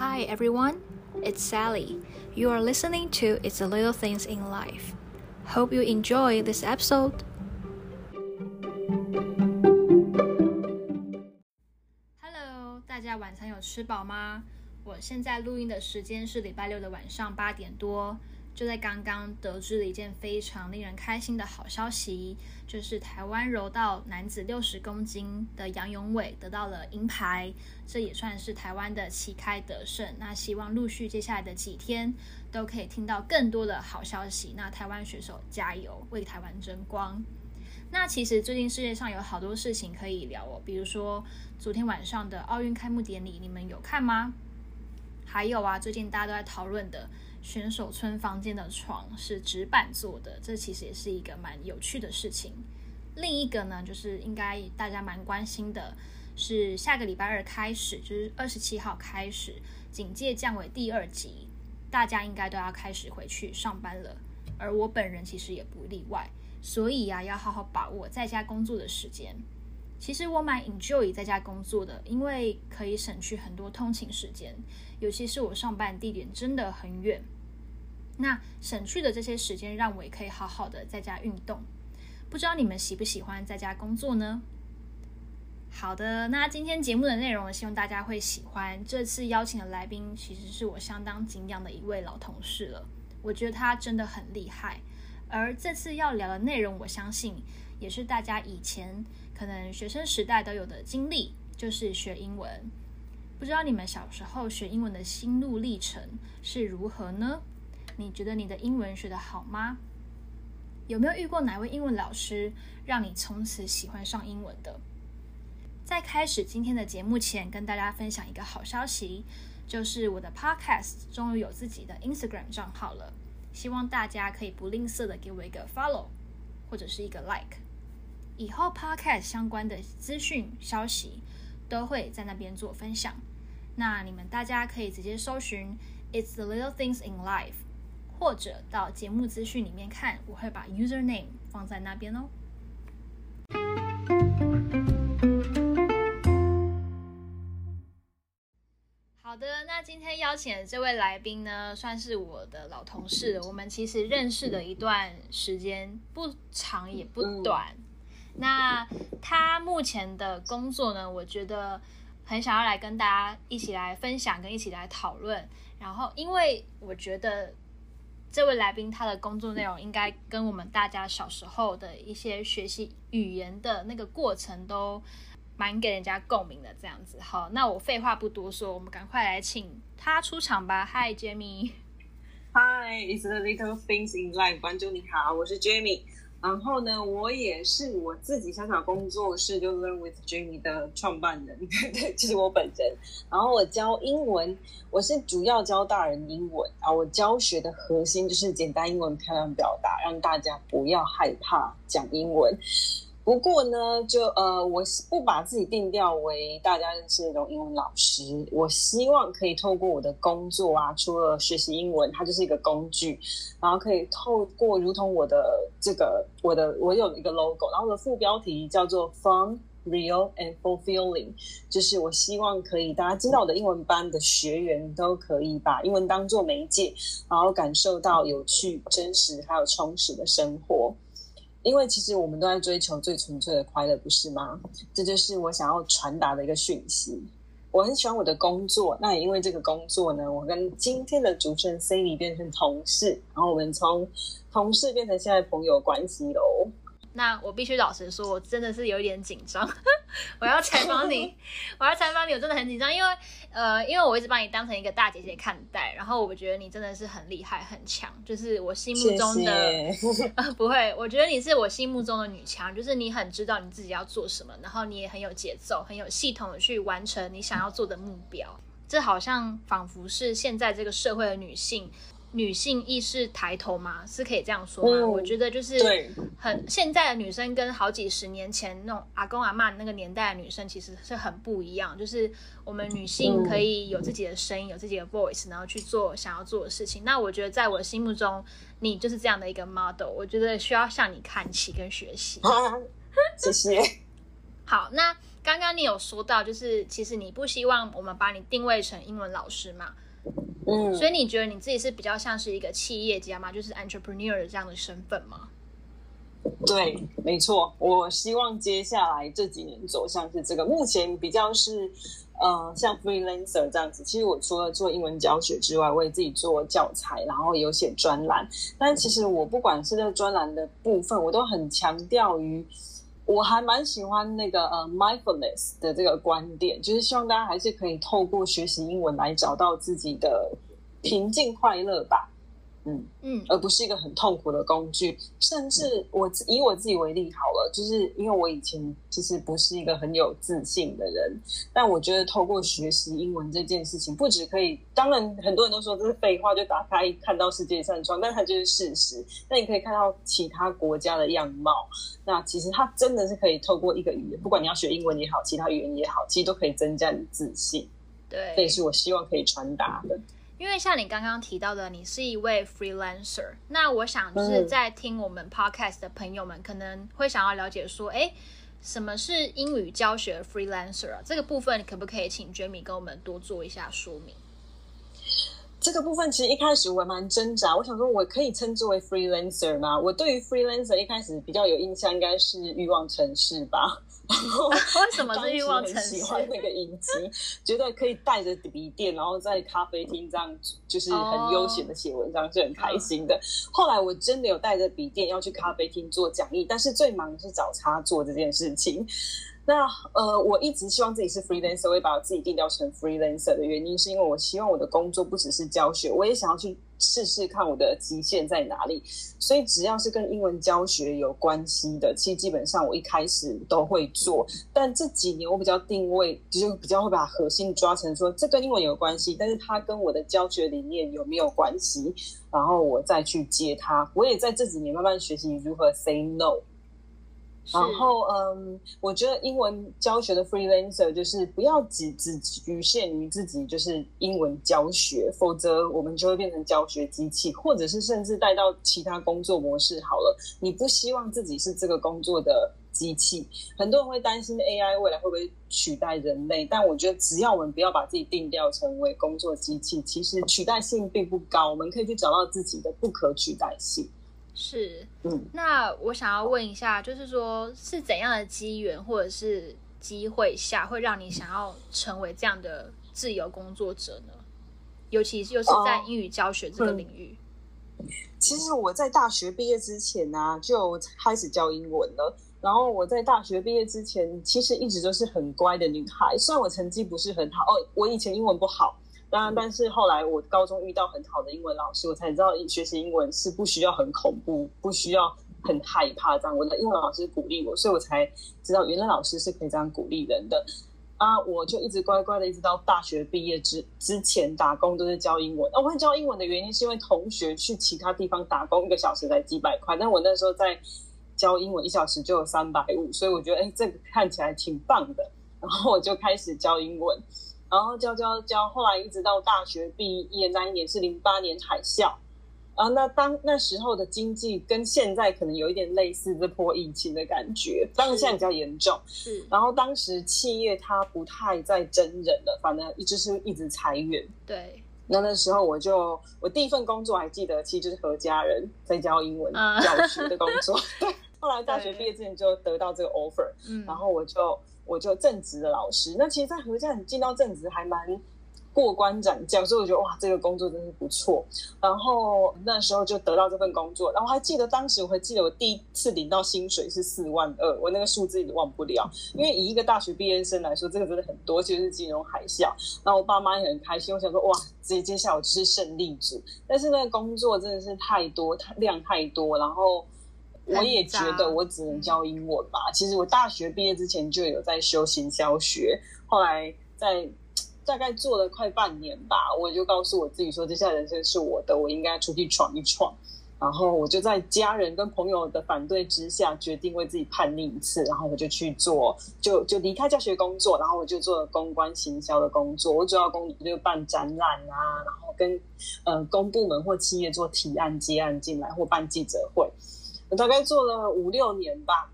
Hi everyone, it's Sally. You are listening to It's the Little Things in Life. Hope you enjoy this episode. Hello，大家晚餐有吃饱吗？我现在录音的时间是礼拜六的晚上八点多。 就在刚刚得知了一件非常令人开心的好消息，就是台湾柔道男子六十公斤的杨永伟得到了银牌，这也算是台湾的旗开得胜。那希望陆续接下来的几天都可以听到更多的好消息。那台湾选手加油，为台湾争光。那其实最近世界上有好多事情可以聊哦，比如说昨天晚上的奥运开幕典礼，你们有看吗？还有啊，最近大家都在讨论的。选手村房间的床是纸板做的，这其实也是一个蛮有趣的事情。另一个呢，就是应该大家蛮关心的，是下个礼拜二开始，就是二十七号开始，警戒降为第二级，大家应该都要开始回去上班了。而我本人其实也不例外，所以呀、要好好把握在家工作的时间。其实我蛮 enjoy 在家工作的，因为可以省去很多通勤时间，尤其是我上班地点真的很远。那省去的这些时间，让我也可以好好的在家运动。不知道你们喜不喜欢在家工作呢？好的，那今天节目的内容，希望大家会喜欢。这次邀请的来宾，其实是我相当敬仰的一位老同事了。我觉得他真的很厉害。而这次要聊的内容，我相信也是大家以前。可能学生时代都有的经历，就是学英文。不知道你们小时候学英文的心路历程是如何呢？你觉得你的英文学得好吗？有没有遇过哪位英文老师让你从此喜欢上英文的？在开始今天的节目前，跟大家分享一个好消息，就是我的 Podcast 终于有自己的 Instagram 账号了。希望大家可以不吝啬的给我一个 Follow，或者是一个 Like。以后 Podcast 相关的资讯消息都会在那边做分享，那你们大家可以直接搜寻 "It's the little things in life"，或者到节目资讯里面看，我会把 username 放在那边哦。好的，那今天邀请的这位来宾呢，算是我的老同事，我们其实认识的一段时间，不长也不短。那他目前的工作呢，我觉得很想要来跟大家一起来分享，跟一起来讨论。然后，因为我觉得这位来宾他的工作内容应该跟我们大家小时候的一些学习语言的那个过程都蛮给人家共鸣的。这样子，好，那我废话不多说，我们赶快来请他出场吧。Hi，Jamie。Hi，It's the little things in life。观众你好，我是 Jamie。然后呢，我也是我自己小小工作室就 Learn with Jamie 的创办人，对，就是我本人。然后我教英文，我是主要教大人英文啊。我教学的核心就是简单英文漂亮表达，让大家不要害怕讲英文。不过呢，就呃，我不把自己定调为大家认识那种英文老师。我希望可以透过我的工作啊，除了学习英文，它就是一个工具，然后可以透过如同我的这个我的我有一个 logo，然后我的副标题叫做 Fun, Real and Fulfilling，就是我希望可以大家知道我的英文班的学员都可以把英文当做媒介，然后感受到有趣、真实还有充实的生活。因为其实我们都在追求最纯粹的快乐，不是吗？这就是我想要传达的一个讯息。我很喜欢我的工作，那也因为这个工作呢，我跟今天的主持人 Cindy 变成同事，然后我们从同事变成现在朋友关系喽。那我必须老实说，我真的是有一点紧张。我要采访你，我要采访你，我真的很紧张，因为呃，因为我一直把你当成一个大姐姐看待，然后我觉得你真的是很厉害、很强，就是我心目中的 不会，我觉得你是我心目中的女强，就是你很知道你自己要做什么，然后你也很有节奏、很有系统的去完成你想要做的目标。这好像仿佛是现在这个社会的女性。女性意识抬头吗？是可以这样说吗？嗯、我觉得就是很对现在的女生跟好几十年前那种阿公阿妈那个年代的女生其实是很不一样。就是我们女性可以有自己的声音，有自己的 voice，然后去做想要做的事情。那我觉得在我心目中，你就是这样的一个 model。我觉得需要向你看齐跟学习。谢谢。好，那刚刚你有说到，就是其实你不希望我们把你定位成英文老师嘛？嗯，所以你觉得你自己是比较像是一个企业家吗？就是 entrepreneur 的这样的身份吗？对，没错。我希望接下来这几年走向是这个，目前比较是呃像 freelancer 这样子。其实我除了做英文教学之外，我也自己做教材，然后有写专栏。但其实我不管是在专栏的部分，我都很强调于。我还蛮喜欢那个呃 mindfulness 的这个观点，就是希望大家还是可以透过学习英文来找到自己的平静快乐吧。嗯嗯，而不是一个很痛苦的工具。甚至我以我自己为例好了，就是因为我以前其实不是一个很有自信的人，但我觉得透过学习英文这件事情，不止可以，当然很多人都说这是废话，就打开看到世界一扇窗，但它就是事实。那你可以看到其他国家的样貌，那其实它真的是可以透过一个语言，不管你要学英文也好，其他语言也好，其实都可以增加你自信。对，这也是我希望可以传达的。因为像你刚刚提到的，你是一位 freelancer，那我想就是在听我们 podcast 的朋友们可能会想要了解说，哎，什么是英语教学 freelancer 啊？这个部分可不可以请 Jamie 跟我们多做一下说明？这个部分其实一开始我还蛮挣扎，我想说我可以称之为 freelancer 吗？我对于 freelancer 一开始比较有印象，应该是欲望城市吧。为什么是欲望城市？喜欢那个影集，觉得可以带着笔电，然后在咖啡厅这样，就是很悠闲的写文章，是很开心的。后来我真的有带着笔电要去咖啡厅做讲义，但是最忙的是找插座这件事情。那呃，我一直希望自己是 freelancer，我也把我自己定调成 freelancer 的原因，是因为我希望我的工作不只是教学，我也想要去试试看我的极限在哪里。所以只要是跟英文教学有关系的，其实基本上我一开始都会做。但这几年我比较定位，就比较会把核心抓成说，这跟英文有关系，但是它跟我的教学理念有没有关系？然后我再去接它。我也在这几年慢慢学习如何 say no。然后，嗯，我觉得英文教学的 freelancer 就是不要只只局限于自己，就是英文教学，否则我们就会变成教学机器，或者是甚至带到其他工作模式。好了，你不希望自己是这个工作的机器。很多人会担心 AI 未来会不会取代人类，但我觉得只要我们不要把自己定调成为工作机器，其实取代性并不高。我们可以去找到自己的不可取代性。是，嗯，那我想要问一下，就是说是怎样的机缘或者是机会下，会让你想要成为这样的自由工作者呢？尤其是又是在英语教学这个领域。哦嗯、其实我在大学毕业之前呢、啊，就开始教英文了。然后我在大学毕业之前，其实一直都是很乖的女孩，虽然我成绩不是很好哦，我以前英文不好。当然，但是后来我高中遇到很好的英文老师，我才知道学习英文是不需要很恐怖，不需要很害怕这样。我的英文老师鼓励我，所以我才知道原来老师是可以这样鼓励人的。啊，我就一直乖乖的，一直到大学毕业之之前打工都是教英文。啊，我会教英文的原因是因为同学去其他地方打工一个小时才几百块，但我那时候在教英文一小时就有三百五，所以我觉得哎，这个看起来挺棒的，然后我就开始教英文。然后教教教，后来一直到大学毕业那一年是零八年海啸，然后那当那时候的经济跟现在可能有一点类似这波疫情的感觉，当然现在比较严重。是，然后当时企业它不太在真人了，反正一直是一直裁员。对，那那时候我就我第一份工作还记得，其实就是和家人在教英文教学的工作。对，后来大学毕业之前就得到这个 offer，嗯，然后我就。我就正职的老师，那其实，在合家你进到正职还蛮过关斩将，所以我觉得哇，这个工作真是不错。然后那时候就得到这份工作，然后我还记得当时，我还记得我第一次领到薪水是四万二，我那个数字也忘不了。因为以一个大学毕业生来说，这个真的很多，其是金融海啸。然后我爸妈也很开心，我想说哇，接接下来我就是胜利组。但是那个工作真的是太多，太量太多，然后。我也觉得我只能教英文吧。其实我大学毕业之前就有在修行销学，后来在大概做了快半年吧，我就告诉我自己说，接下来人生是我的，我应该出去闯一闯。然后我就在家人跟朋友的反对之下，决定为自己叛逆一次，然后我就去做，就就离开教学工作，然后我就做了公关行销的工作。我主要工作就是办展览啊，然后跟呃公部门或企业做提案接案进来，或办记者会。我大概做了五六年吧，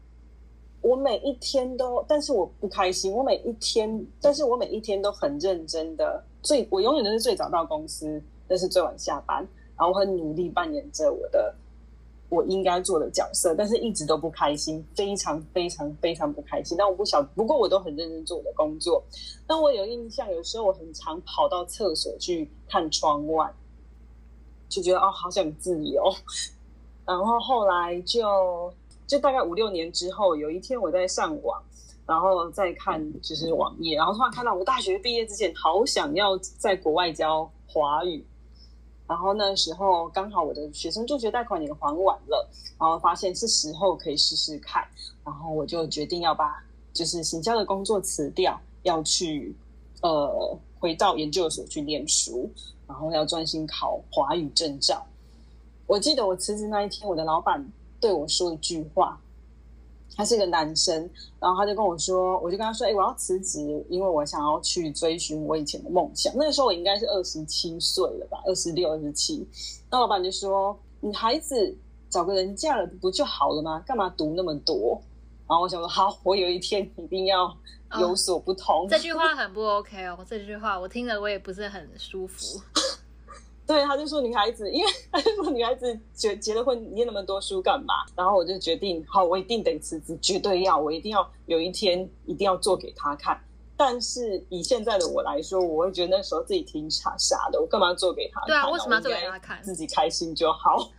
我每一天都，但是我不开心。我每一天，但是我每一天都很认真的，最我永远都是最早到公司，但是最晚下班，然后我很努力扮演着我的我应该做的角色，但是一直都不开心，非常非常非常不开心。但我不晓，不过我都很认真做我的工作。但我有印象，有时候我很常跑到厕所去看窗外，就觉得哦，好想自由。然后后来就。就大概五六年之后，有一天我在上网，然后再看就是网页，然后突然看到我大学毕业之前好想要在国外教华语，然后那时候刚好我的学生助学贷款也还完了，然后发现是时候可以试试看，然后我就决定要把就是行销的工作辞掉，要去呃回到研究所去念书，然后要专心考华语证照。我记得我辞职那一天，我的老板。对我说一句话，他是一个男生，然后他就跟我说，我就跟他说，哎，我要辞职，因为我想要去追寻我以前的梦想。那个时候我应该是二十七岁了吧，二十六、二十七。那老板就说，你孩子找个人嫁了不就好了吗？干嘛读那么多？然后我想说，好，我有一天一定要有所不同。哦，这句话很不 OK 哦，这句话我听了我也不是很舒服。对，他就说女孩子，因为他就说女孩子结结了婚念那么多书干嘛？然后我就决定，好，我一定得辞职，绝对要，我一定要有一天一定要做给他看。但是以现在的我来说，我会觉得那时候自己挺傻傻的，我干嘛要做给他看？对啊，为什么要做给他看？自己开心就好。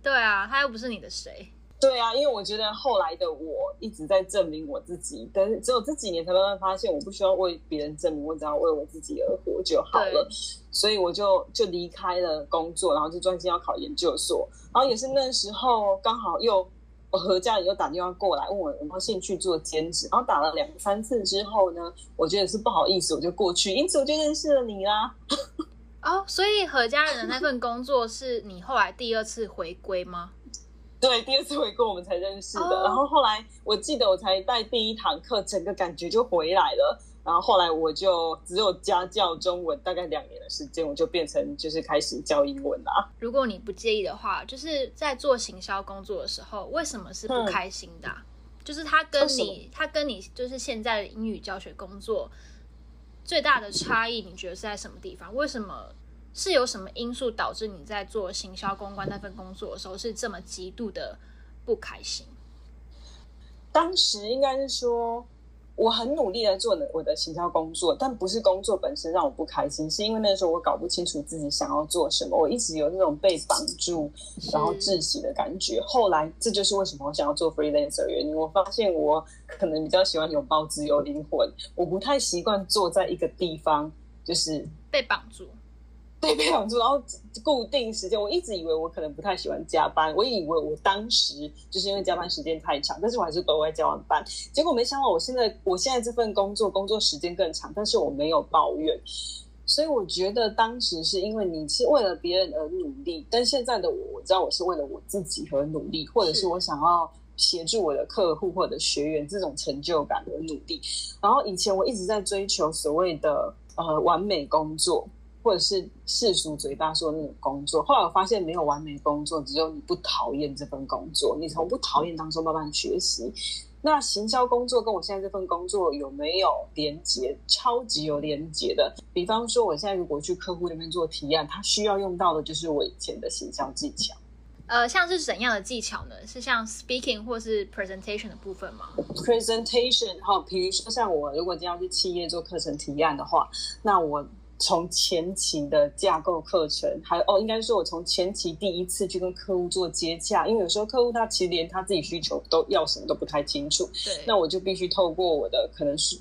对啊，他又不是你的谁。对啊，因为我觉得后来的我一直在证明我自己，但是只有这几年才慢慢发现，我不需要为别人证明，我只要为我自己而活就好了。所以我就就离开了工作，然后就专心要考研究所。然后也是那时候刚好又我和家人又打电话过来问我有没有兴趣做兼职，然后打了两三次之后呢，我觉得是不好意思，我就过去，因此我就认识了你啦。哦，所以何家人的那份工作是你后来第二次回归吗？对，第二次回国我们才认识的，oh. 然后后来我记得我才带第一堂课，整个感觉就回来了。然后后来我就只有家教中文，大概两年的时间，我就变成就是开始教英文啦。如果你不介意的话，就是在做行销工作的时候，为什么是不开心的啊？嗯，就是他跟你，他跟你就是现在的英语教学工作最大的差异，你觉得是在什么地方？为什么？是有什么因素导致你在做行销公关那份工作的时候是这么极度的不开心？当时应该是说，我很努力的做我的行销工作，但不是工作本身让我不开心，是因为那时候我搞不清楚自己想要做什么，我一直有那种被绑住然后窒息的感觉。后来这就是为什么我想要做 freelancer 的原因。我发现我可能比较喜欢拥抱自由灵魂，我不太习惯坐在一个地方，就是被绑住。对，然后固定时间。我一直以为我可能不太喜欢加班，我以为我当时就是因为加班时间太长，但是我还是都会加完班。结果没想到，我现在我现在这份工作工作时间更长，但是我没有抱怨。所以我觉得当时是因为你是为了别人而努力，但现在的我，我知道我是为了我自己而努力，或者是我想要协助我的客户或者学员这种成就感而努力。然后以前我一直在追求所谓的呃完美工作。或者是世俗嘴巴说的那种工作，后来我发现没有完美工作，只有你不讨厌这份工作。你从不讨厌当中慢慢学习。那行销工作跟我现在这份工作有没有连结？超级有连结的。比方说，我现在如果去客户那边做提案，他需要用到的就是我以前的行销技巧。呃，像是怎样的技巧呢？是像 speaking 或是 presentation 的部分吗？presentation 哈，比如说像我如果今天要去企业做课程提案的话，那我。从前期的架构课程，还有哦，应该说我从前期第一次去跟客户做接洽，因为有时候客户他其实连他自己需求都要什么都不太清楚，对，那我就必须透过我的可能是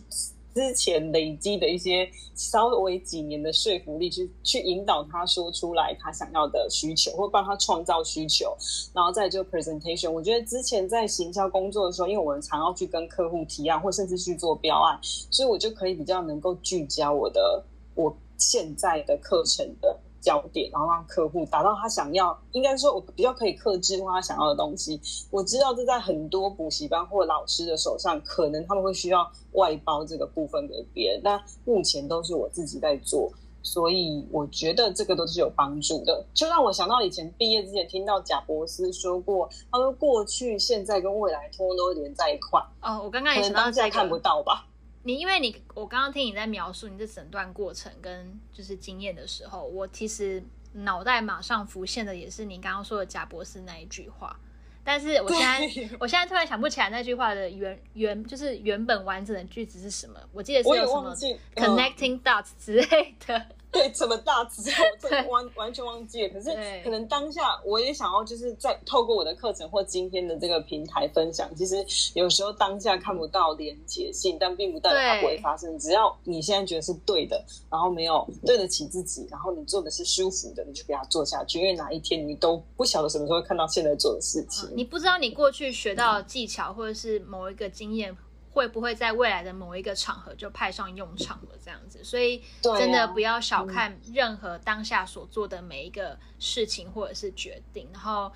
之前累积的一些稍微几年的说服力，去去引导他说出来他想要的需求，或帮他创造需求，然后再就 presentation。我觉得之前在行销工作的时候，因为我们常要去跟客户提案，或甚至去做标案，所以我就可以比较能够聚焦我的我。现在的课程的焦点，然后让客户达到他想要，应该说我比较可以克制他想要的东西。我知道这在很多补习班或老师的手上，可能他们会需要外包这个部分给别人，但目前都是我自己在做。所以我觉得这个都是有帮助的。就让我想到以前毕业之前听到贾伯斯说过，他说过去、现在跟未来通通都连在一块。哦，我刚刚也想到这个，看不到吧？你因为你我刚刚听你在描述你这诊断过程跟就是经验的时候，我其实脑袋马上浮现的也是你刚刚说的贾博士那一句话。但是我现在，我现在突然想不起来那句话的原原就是原本完整的句子是什么。我记得是有什么 connecting dots 之类的。对，怎么大词我真的完完全忘记了。可是可能当下我也想要，就是在透过我的课程或今天的这个平台分享。其实有时候当下看不到连结性，但并不代表它不会发生。只要你现在觉得是对的，然后没有对得起自己，然后你做的是舒服的，你就给它做下去。因为哪一天你都不晓得什么时候会看到现在做的事情。你不知道你过去学到的技巧或者是某一个经验。会不会在未来的某一个场合就派上用场了？这样子，所以真的不要小看任何当下所做的每一个事情或者是决定，然后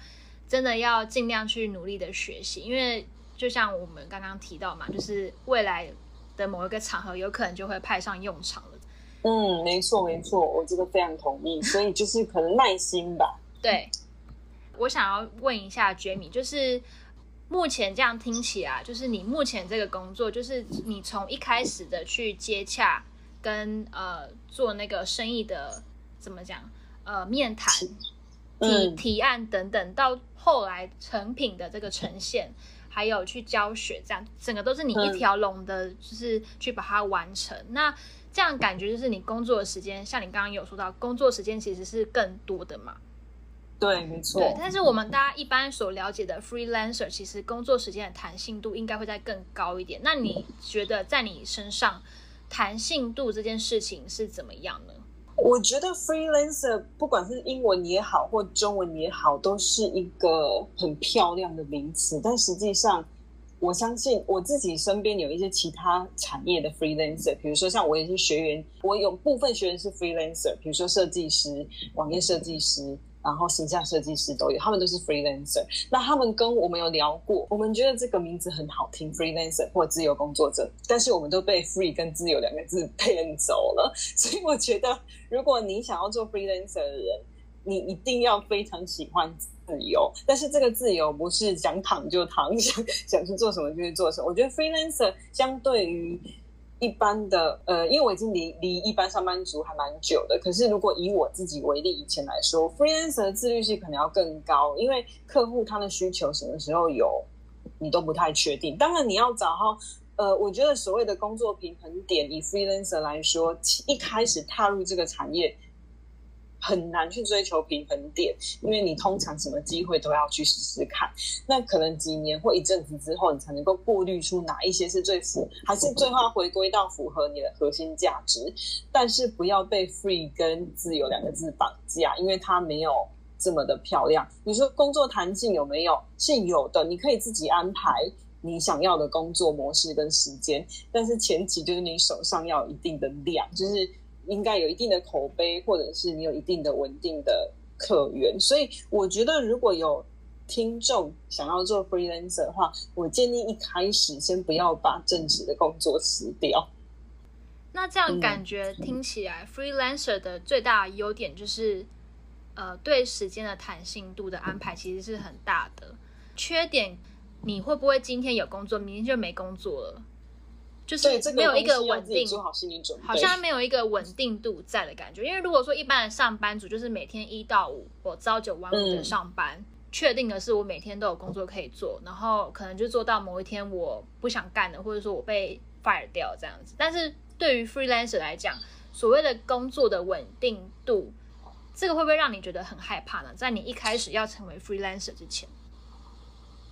真的要尽量去努力的学习，因为就像我们刚刚提到嘛，就是未来的某一个场合有可能就会派上用场了。嗯，没错没错，我这个非常同意，所以就是可能耐心吧。对，我想要问一下 Jamie，就是。目前这样听起来，就是你目前这个工作，就是你从一开始的去接洽跟呃做那个生意的怎么讲呃面谈提、嗯、提案等等，到后来成品的这个呈现，还有去教学，这样整个都是你一条龙的，就是去把它完成。嗯、那这样感觉就是你工作的时间，像你刚刚有说到，工作时间其实是更多的嘛？对，没错。对，但是我们大家一般所了解的 freelancer，其实工作时间的弹性度应该会再更高一点。那你觉得在你身上弹性度这件事情是怎么样呢？我觉得 freelancer 不管是英文也好，或中文也好，都是一个很漂亮的名词。但实际上，我相信我自己身边有一些其他产业的 freelancer，比如说像我也是学员，我有部分学员是 freelancer，比如说设计师、网页设计师。然后形象设计师都有，他们都是 freelancer。那他们跟我们有聊过，我们觉得这个名字很好听，freelancer 或自由工作者。但是我们都被 free 跟自由两个字骗走了。所以我觉得，如果你想要做 freelancer 的人，你一定要非常喜欢自由。但是这个自由不是想躺就躺，想想去做什么就去做什么。我觉得 freelancer 相对于一般的，呃，因为我已经离离一般上班族还蛮久的。可是如果以我自己为例，以前来说，freelancer 的自律性可能要更高，因为客户他的需求什么时候有，你都不太确定。当然你要找到，呃，我觉得所谓的工作平衡点，以 freelancer 来说，一开始踏入这个产业。很难去追求平衡点，因为你通常什么机会都要去试试看。那可能几年或一阵子之后，你才能够过滤出哪一些是最符，还是最后要回归到符合你的核心价值。但是不要被 free 跟自由两个字绑架，因为它没有这么的漂亮。你说工作弹性有没有？是有的，你可以自己安排你想要的工作模式跟时间，但是前提就是你手上要有一定的量，就是。应该有一定的口碑，或者是你有一定的稳定的客源，所以我觉得如果有听众想要做 freelancer 的话，我建议一开始先不要把正职的工作辞掉。那这样感觉听起来，freelancer 的最大的优点就是，呃，对时间的弹性度的安排其实是很大的。缺点，你会不会今天有工作，明天就没工作了？就是没有一个稳定，好像没有一个稳定度在的感觉。因为如果说一般的上班族就是每天一到五，我朝九晚五的上班，嗯，确定的是我每天都有工作可以做，然后可能就做到某一天我不想干了，或者说我被 fire 掉这样子。但是对于 freelancer 来讲，所谓的工作的稳定度，这个会不会让你觉得很害怕呢？在你一开始要成为 freelancer 之前，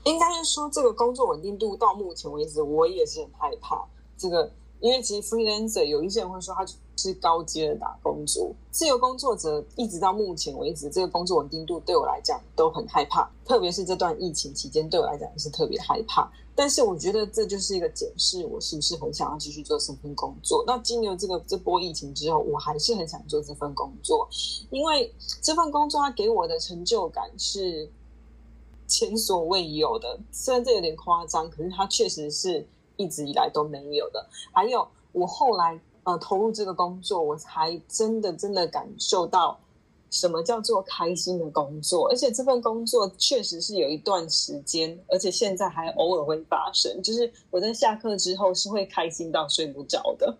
应该是说这个工作稳定度到目前为止，我也是很害怕。这个，因为其实 freelancer 有一些人会说他是高阶的打工族，自由工作者一直到目前为止，这个工作稳定度对我来讲都很害怕，特别是这段疫情期间，对我来讲也是特别害怕。但是我觉得这就是一个检视，我是不是很想要继续做这份工作。那经由这个这波疫情之后，我还是很想做这份工作，因为这份工作它给我的成就感是前所未有的。虽然这有点夸张，可是它确实是。一直以来都没有的。还有，我后来呃投入这个工作，我才真的真的感受到什么叫做开心的工作。而且这份工作确实是有一段时间，而且现在还偶尔会发生，就是我在下课之后是会开心到睡不着的。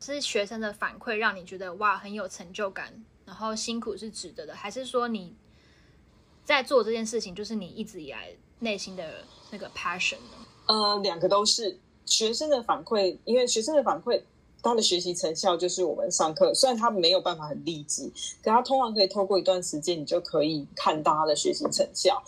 是学生的反馈让你觉得哇很有成就感，然后辛苦是值得的，还是说你在做这件事情就是你一直以来内心的那个 passion 呢？呃，两个都是学生的反馈，因为学生的反馈，他的学习成效就是我们上课，虽然他没有办法很立即，可他通常可以透过一段时间，你就可以看到他的学习成效。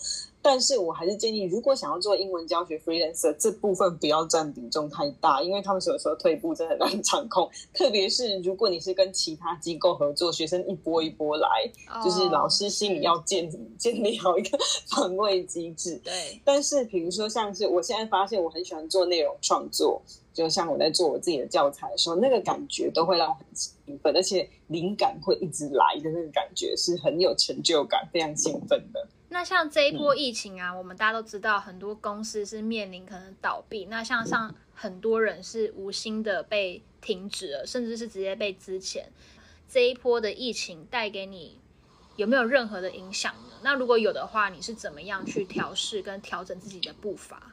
但是我还是建议，如果想要做英文教学 freelancer 这部分不要占比重太大，因为他们有时候退步真的很难掌控。特别是如果你是跟其他机构合作，学生一波一波来，oh, 就是老师心里要建建立好一个 防卫机制。对。但是比如说像是我现在发现我很喜欢做内容创作，就像我在做我自己的教材的时候，那个感觉都会让我很兴奋，而且灵感会一直来的那个感觉是很有成就感，非常兴奋的。那像这一波疫情啊，嗯、我们大家都知道，很多公司是面临可能倒闭。那像上很多人是无心的被停止了，甚至是直接被资遣。这一波的疫情带给你有没有任何的影响呢？那如果有的话，你是怎么样去调试跟调整自己的步伐？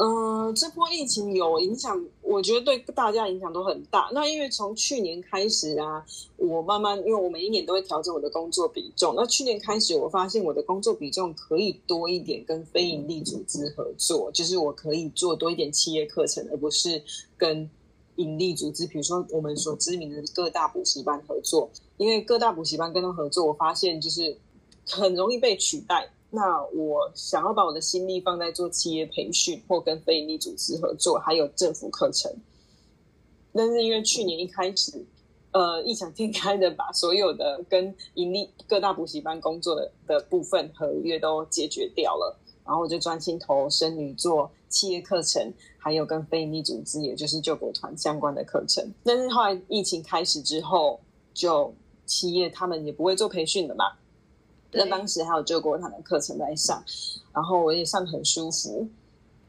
嗯、呃，这波疫情有影响，我觉得对大家影响都很大。那因为从去年开始啊，我慢慢，因为我每一年都会调整我的工作比重。那去年开始，我发现我的工作比重可以多一点跟非营利组织合作，就是我可以做多一点企业课程，而不是跟营利组织，比如说我们所知名的各大补习班合作。因为各大补习班跟他合作，我发现就是很容易被取代。那我想要把我的心力放在做企业培训，或跟非营利组织合作，还有政府课程。但是因为去年一开始，呃，异想天开的把所有的跟营利各大补习班工作的的部分合约都解决掉了，然后我就专心投身于做企业课程，还有跟非营利组织，也就是救国团相关的课程。但是后来疫情开始之后，就企业他们也不会做培训了嘛。那当时还有救国团的课程在上，然后我也上得很舒服。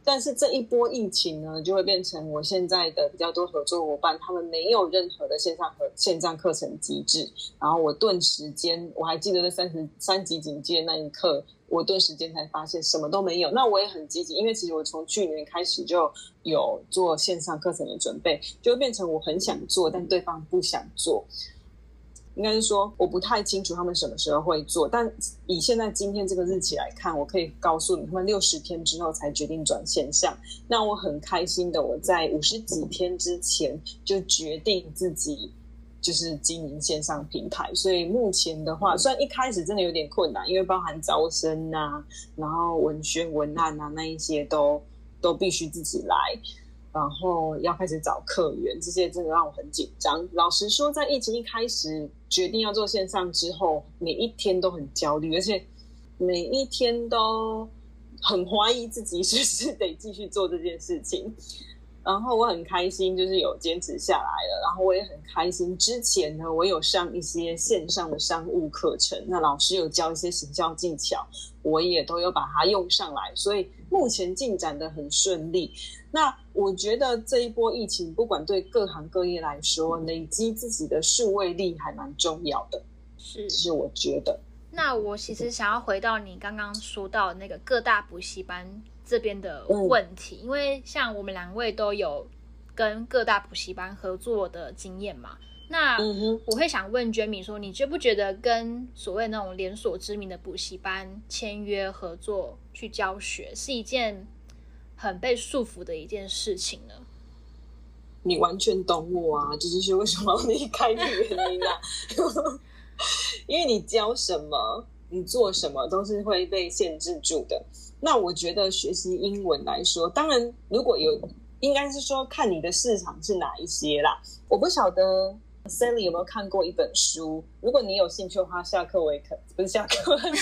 但是这一波疫情呢，就会变成我现在的比较多合作伙伴，他们没有任何的线上和线上课程机制。然后我顿时间，我还记得那三十三级警戒那一刻，我顿时间才发现什么都没有。那我也很积极，因为其实我从去年开始就有做线上课程的准备，就会变成我很想做，但对方不想做。应该是说，我不太清楚他们什么时候会做，但以现在今天这个日期来看，我可以告诉你，他们六十天之后才决定转线上。那我很开心的，我在五十几天之前就决定自己就是经营线上平台。所以目前的话，虽然一开始真的有点困难，因为包含招生啊，然后文宣文案啊那一些都都必须自己来。然后要开始找客源，这些真的让我很紧张。老实说，在疫情一开始决定要做线上之后，每一天都很焦虑，而且每一天都很怀疑自己是不是得继续做这件事情。然后我很开心，就是有坚持下来了。然后我也很开心，之前呢，我有上一些线上的商务课程，那老师有教一些行销技巧，我也都有把它用上来，所以目前进展得很顺利。那我觉得这一波疫情，不管对各行各业来说，累积自己的数位力还蛮重要的，是，是我觉得。那我其实想要回到你刚刚说到那个各大补习班。这边的问题，因为像我们两位都有跟各大补习班合作的经验嘛，那我会想问 Jamie 说，你觉不觉得跟所谓那种连锁知名的补习班签约合作去教学是一件很被束缚的一件事情呢？你完全懂我啊，这就是为什么要离开的原因啊，因为你教什么，你做什么都是会被限制住的。那我觉得学习英文来说，当然如果有，应该是说看你的市场是哪一些啦。我不晓得 Sally 有没有看过一本书，如果你有兴趣的话，下课我也可，不是下课，线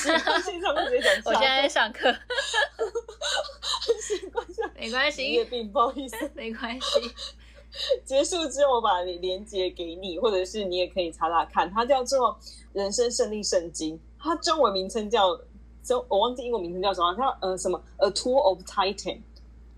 上直接讲。我现在在上课，没关系，没关系，不好意思，没关系。结束之后，我把连接给你，或者是你也可以查查看，它叫做《人生胜利圣经》，它中文名称叫。就我忘记英文名称叫什么，它呃什么 A Tool of Titan，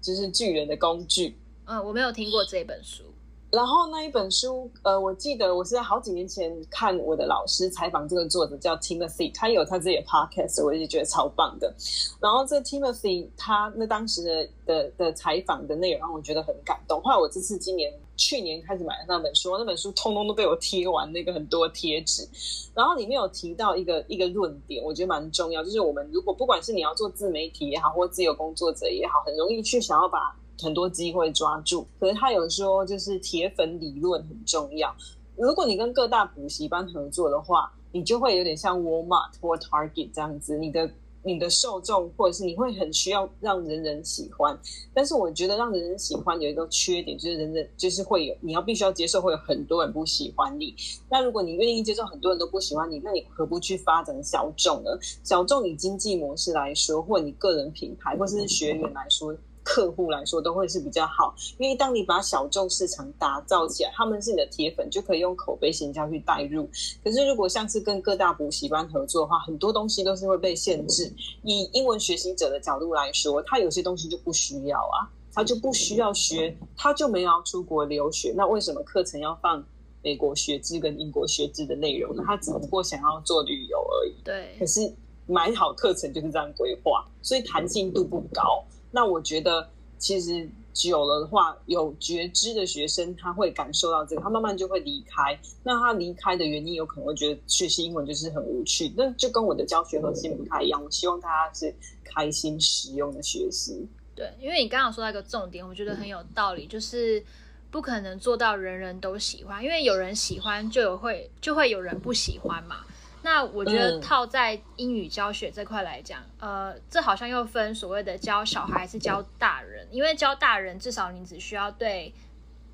就是巨人的工具。嗯，我没有听过这本书。然后那一本书，呃，我记得我是在好几年前看我的老师采访这个作者叫 Timothy，他有他自己的 podcast，我也觉得超棒的。然后这 Timothy 他那当时的的的采访的内容让我觉得很感动。后来我这次今年去年开始买的那本书，那本书通通都被我贴完那个很多贴纸。然后里面有提到一个一个论点，我觉得蛮重要，就是我们如果不管是你要做自媒体也好，或自由工作者也好，很容易去想要把很多机会抓住，可是他有说，就是铁粉理论很重要。如果你跟各大补习班合作的话，你就会有点像 Walmart 或 Target 这样子，你的你的受众或者是你会很需要让人人喜欢。但是我觉得让人人喜欢有一个缺点，就是人人就是会有你要必须要接受会有很多人不喜欢你。那如果你愿意接受很多人都不喜欢你，那你何不去发展小众呢？小众以经济模式来说，或你个人品牌，或是学员来说。客户来说都会是比较好，因为当你把小众市场打造起来，他们是你的铁粉，就可以用口碑形象去带入。可是如果像是跟各大补习班合作的话，很多东西都是会被限制。以英文学习者的角度来说，他有些东西就不需要啊，他就不需要学，他就没有要出国留学。那为什么课程要放美国学制跟英国学制的内容呢？他只不过想要做旅游而已。对，可是买好课程就是这样规划，所以弹性度不高。那我觉得，其实久了的话，有觉知的学生他会感受到这个，他慢慢就会离开。那他离开的原因，有可能会觉得学习英文就是很无趣。那就跟我的教学核心不太一样。我希望大家是开心实用的学习。对，因为你刚刚说到一个重点，我觉得很有道理，就是不可能做到人人都喜欢，因为有人喜欢，就有会就会有人不喜欢嘛。那我觉得套在英语教学这块来讲，嗯、呃，这好像又分所谓的教小孩还是教大人，因为教大人至少你只需要对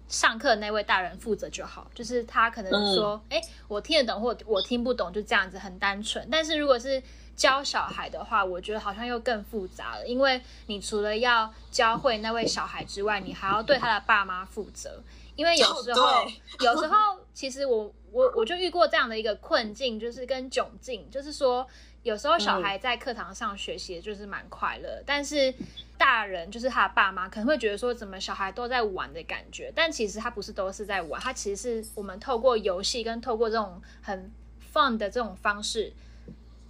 上课的那位大人负责就好，就是他可能说，哎、嗯，我听得懂或我听不懂，就这样子很单纯。但是如果是教小孩的话，我觉得好像又更复杂了，因为你除了要教会那位小孩之外，你还要对他的爸妈负责。因为有时候，哦、有时候其实我我我就遇过这样的一个困境，就是跟窘境，就是说有时候小孩在课堂上学习就是蛮快乐，但是大人就是他爸妈可能会觉得说，怎么小孩都在玩的感觉，但其实他不是都是在玩，他其实是我们透过游戏跟透过这种很 fun 的这种方式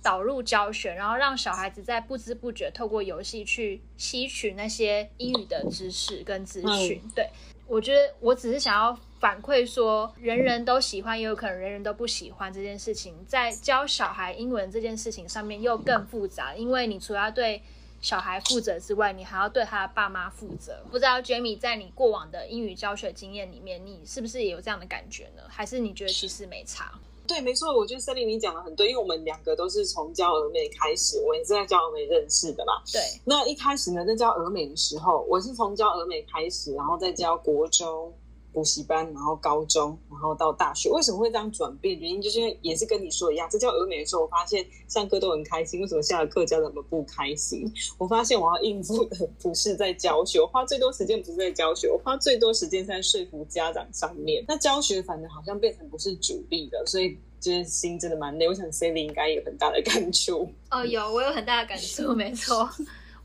导入教学，然后让小孩子在不知不觉透过游戏去吸取那些英语的知识跟资讯，对。我觉得我只是想要反馈说，人人都喜欢，也有可能人人都不喜欢这件事情，在教小孩英文这件事情上面又更复杂，因为你除了要对小孩负责之外，你还要对他的爸妈负责。不知道 Jamie 在你过往的英语教学经验里面，你是不是也有这样的感觉呢？还是你觉得其实没差？对，没错，我觉得 Sally 你讲的很对，因为我们两个都是从教俄美开始，我也是在教俄美认识的嘛。对，那一开始呢，在教俄美的时候，我是从教俄美开始，然后再教国中。补习班，然后高中，然后到大学，为什么会这样转变？原因就是因为也是跟你说一样，这教俄美的时候，我发现上课都很开心，为什么下了课教怎么不开心？我发现我要应付的不是在教学，我花最多时间不是在教学，我花最多时间在说服家长上面。那教学反正好像变成不是主力的，所以就是心真的蛮累。我想 Sally 应该有很大的感触。哦，有，我有很大的感触，没错。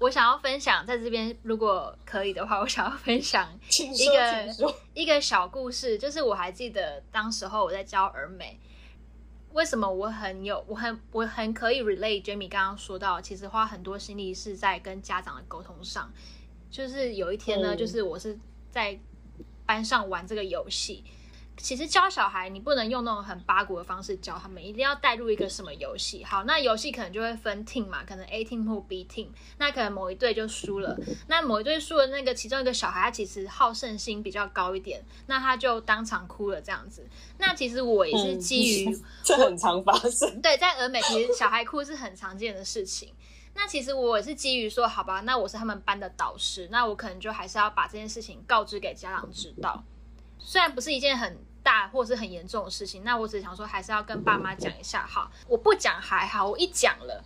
我想要分享，在这边如果可以的话，我想要分享一个一个小故事，就是我还记得当时候我在教儿美，为什么我很有我很我很可以 relate Jamie 刚刚说到，其实花很多心力是在跟家长的沟通上，就是有一天呢，嗯、就是我是在班上玩这个游戏。其实教小孩，你不能用那种很八股的方式教他们，一定要带入一个什么游戏。好，那游戏可能就会分 team 嘛，可能 A team 或 B team。那可能某一队就输了，那某一队输了，那个其中一个小孩他其实好胜心比较高一点，那他就当场哭了这样子。那其实我也是基于、嗯、这很常发生，对，在俄美其实小孩哭是很常见的事情。那其实我也是基于说，好吧，那我是他们班的导师，那我可能就还是要把这件事情告知给家长知道，虽然不是一件很。大或是很严重的事情，那我只想说，还是要跟爸妈讲一下哈。我不讲还好，我一讲了，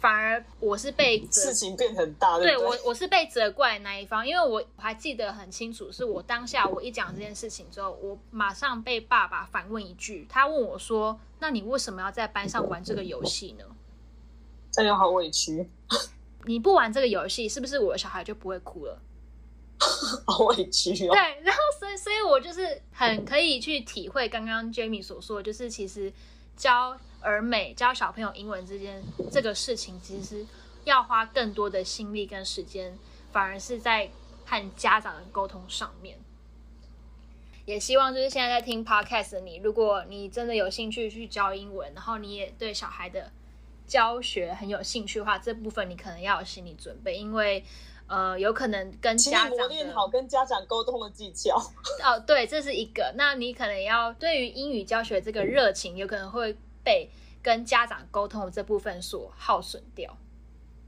反而我是被事情变很大。对，对我，我是被责怪的那一方，因为我还记得很清楚，是我当下我一讲这件事情之后，我马上被爸爸反问一句，他问我说：“那你为什么要在班上玩这个游戏呢？”这样好委屈。你不玩这个游戏，是不是我的小孩就不会哭了？好委屈哦。对，然后所以所以我就是很可以去体会刚刚 Jamie 所说，就是其实教儿美、教小朋友英文之间这个事情，其实要花更多的心力跟时间，反而是在和家长的沟通上面。也希望就是现在在听 Podcast 的你，如果你真的有兴趣去教英文，然后你也对小孩的教学很有兴趣的话，这部分你可能要有心理准备，因为。呃，有可能跟家长磨练好跟家长沟通的技巧。哦，对，这是一个。那你可能要对于英语教学这个热情，有可能会被跟家长沟通的这部分所耗损掉。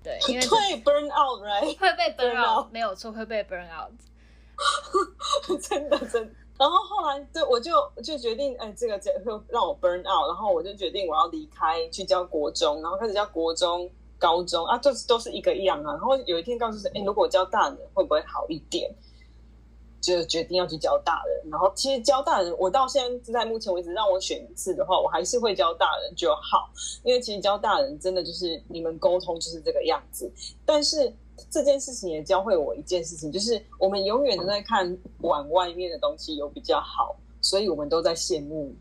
对，因为 会 burn out，right？会被 burn out，没有错，会被 burn out。真的，真的。然后后来，对，我就就决定，哎，这个这会让我 burn out，然后我就决定我要离开，去教国中，然后开始教国中。高中啊，就是都是一个样啊。然后有一天告诉说，哎，如果教大人会不会好一点？就决定要去教大人。然后其实教大人，我到现在在目前为止让我选一次的话，我还是会教大人就好。因为其实教大人真的就是你们沟通就是这个样子。但是这件事情也教会我一件事情，就是我们永远都在看碗外面的东西有比较好，所以我们都在羡慕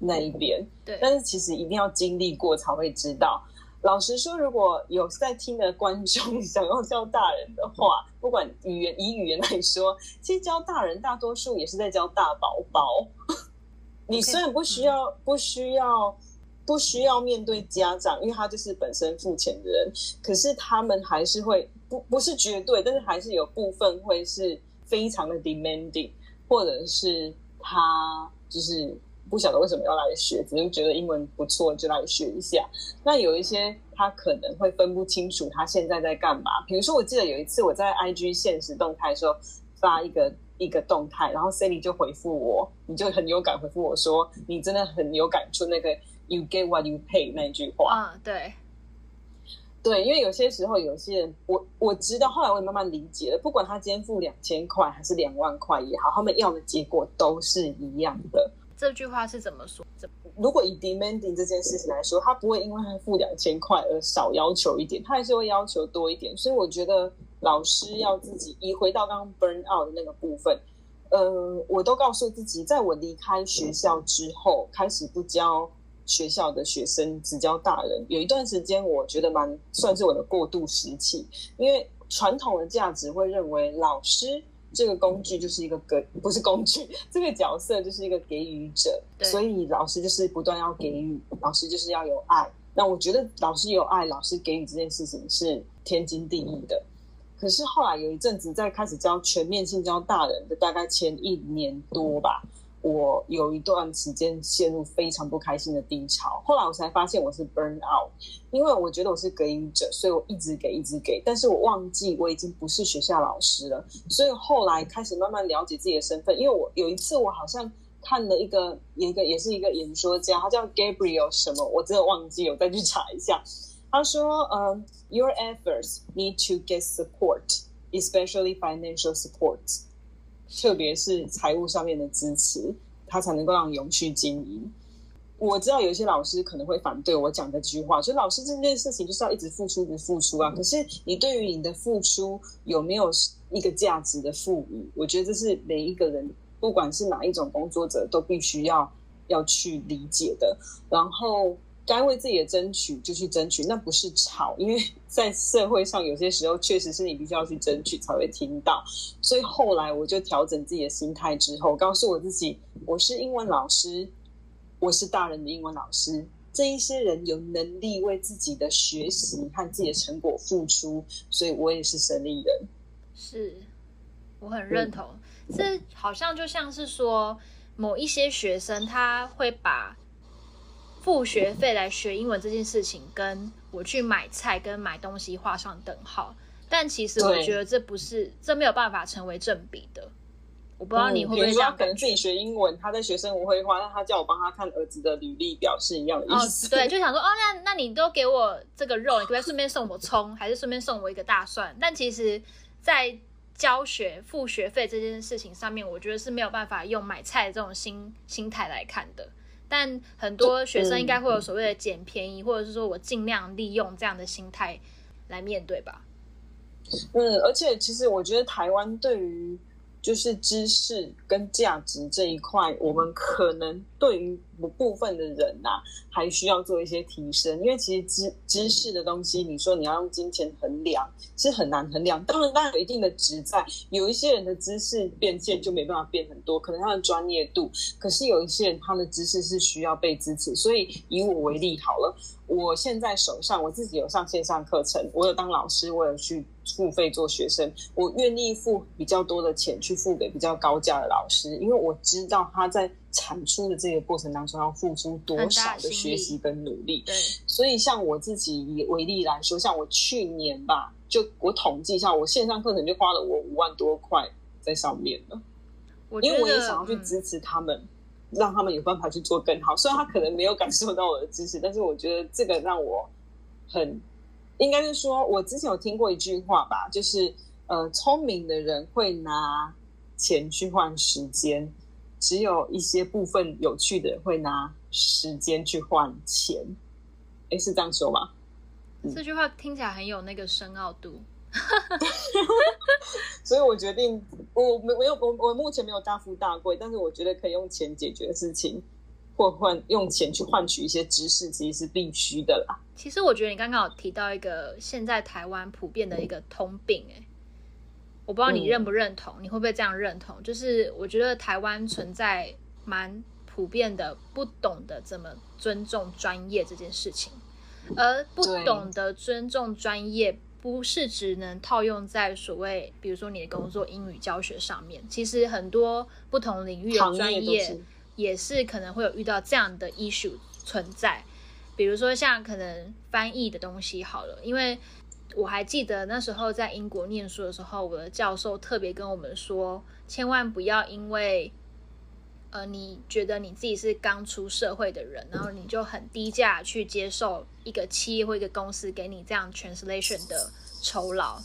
那一边。对，但是其实一定要经历过才会知道。老实说，如果有在听的观众 想要教大人的话，不管语言以语言来说，其实教大人大多数也是在教大宝宝。你虽然不需要、不需要、不需要面对家长，因为他就是本身付钱的人，可是他们还是会不不是绝对，但是还是有部分会是非常的 demanding，或者是他就是。不晓得为什么要来学，只是觉得英文不错就来学一下。那有一些他可能会分不清楚他现在在干嘛。比如说，我记得有一次我在 IG 现实动态的时候发一个一个动态，然后 Sally 就回复我，你就很有感回复我说，你真的很有感触那个 “You get what you pay” 那句话。啊，对，对，因为有些时候有些人，我我知道，后来我也慢慢理解了，不管他今天付两千块还是两万块也好，他们要的结果都是一样的。这句话是怎么说？如果以 demanding 这件事情来说，他不会因为他付两千块而少要求一点，他还是会要求多一点。所以我觉得老师要自己，一回到刚刚 burn out 的那个部分，呃，我都告诉自己，在我离开学校之后，开始不教学校的学生，只教大人。有一段时间，我觉得蛮算是我的过渡时期，因为传统的价值会认为老师。这个工具就是一个给，不是工具，这个角色就是一个给予者，所以老师就是不断要给予，老师就是要有爱。那我觉得老师有爱，老师给予这件事情是天经地义的。可是后来有一阵子在开始教全面性教大人的，大概前一年多吧。我有一段时间陷入非常不开心的低潮，后来我才发现我是 burn out，因为我觉得我是给予者，所以我一直给，一直给，但是我忘记我已经不是学校老师了，所以后来开始慢慢了解自己的身份，因为我有一次我好像看了一个，一个也是一个演说家，他叫 Gabriel 什么，我真的忘记，我再去查一下。他说，嗯、your efforts need to get support, especially financial support. 特别是财务上面的支持，他才能够让永续经营。我知道有一些老师可能会反对我讲这句话，所以老师这件事情就是要一直付出，不付出啊。可是你对于你的付出有没有一个价值的赋予？我觉得这是每一个人，不管是哪一种工作者，都必须要要去理解的。然后。该为自己的争取就去争取，那不是吵，因为在社会上有些时候确实是你必须要去争取才会听到。所以后来我就调整自己的心态之后，告诉我自己，我是英文老师，我是大人的英文老师。这一些人有能力为自己的学习和自己的成果付出，所以我也是生意人。是，我很认同。这好像就像是说，某一些学生他会把。付学费来学英文这件事情，跟我去买菜跟买东西画上等号。但其实我觉得这不是，这没有办法成为正比的。我不知道你会不会这样、嗯、可能自己学英文，他在学生活绘画，那他叫我帮他看儿子的履历表是一样的意思。哦、对，就想说，哦，那那你都给我这个肉，你可不可以顺便送我葱，还是顺便送我一个大蒜？但其实，在教学付学费这件事情上面，我觉得是没有办法用买菜这种心心态来看的。但很多学生应该会有所谓的捡便宜，或者是说我尽量利用这样的心态来面对吧。嗯，而且其实我觉得台湾对于就是知识跟价值这一块，我们可能对于部分的人呐、还需要做一些提升。因为其实知知识的东西，你说你要用金钱衡量，是很难衡量。当然，当然有一定的值在。有一些人的知识变现就没办法变很多，可能他的专业度。可是有一些人他的知识是需要被支持。所以以我为例好了，我现在手上我自己有上线上课程，我有当老师，我有去付费做学生，我愿意付比较多的钱去付给比较高价的老师，因为我知道他在。产出的这个过程当中，要付出多少的学习跟努力？对，所以像我自己以为例来说，像我去年吧，就我统计一下，我线上课程就花了我五万多块在上面了。因为我也想要去支持他们，嗯，让他们有办法去做更好。虽然他可能没有感受到我的支持，但是我觉得这个让我很，应该是说，我之前有听过一句话吧，就是呃，聪明的人会拿钱去换时间。只有一些部分有趣的人会拿时间去换钱，哎，是这样说吗？这句话听起来很有那个深奥度，所以我决定，我没没有我我目前没有大富大贵，但是我觉得可以用钱解决的事情，或换用钱去换取一些知识，其实是必须的啦。其实我觉得你刚刚有提到一个现在台湾普遍的一个通病，哎。我不知道你认不认同，嗯，你会不会这样认同？就是我觉得台湾存在蛮普遍的不懂得怎么尊重专业这件事情，而不懂得尊重专业，不是只能套用在所谓，比如说你的工作英语教学上面。其实很多不同领域的专业也是可能会有遇到这样的 issue 存在，比如说像可能翻译的东西好了，因为。我还记得那时候在英国念书的时候，我的教授特别跟我们说，千万不要因为，呃，你觉得你自己是刚出社会的人，然后你就很低价去接受一个企业或一个公司给你这样 translation 的酬劳。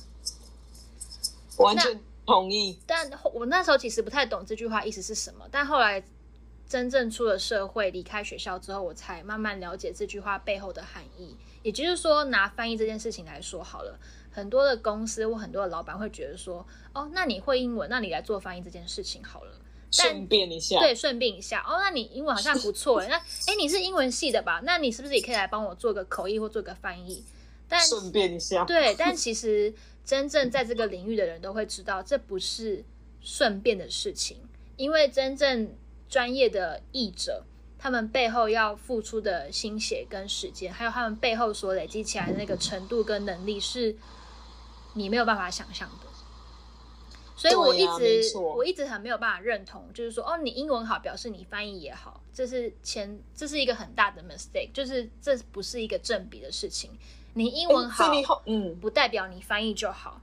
完全同意。但我那时候其实不太懂这句话意思是什么，但后来真正出了社会，离开学校之后，我才慢慢了解这句话背后的含义。也就是说，拿翻译这件事情来说好了，很多的公司或很多的老板会觉得说，哦，那你会英文，那你来做翻译这件事情好了，顺便一下，对，顺便一下，哦，那你英文好像不错，那哎，你是英文系的吧？那你是不是也可以来帮我做个口译或做个翻译？但顺便一下，对，但其实真正在这个领域的人都会知道，这不是顺便的事情，因为真正专业的译者。他们背后要付出的心血跟时间，还有他们背后所累积起来的那个程度跟能力，是你没有办法想象的。所以我一直、啊、我一直很没有办法认同，就是说，哦，你英文好，表示你翻译也好，这是前这是一个很大的 mistake，就是这不是一个正比的事情。你英文好，嗯，不代表你翻译就好。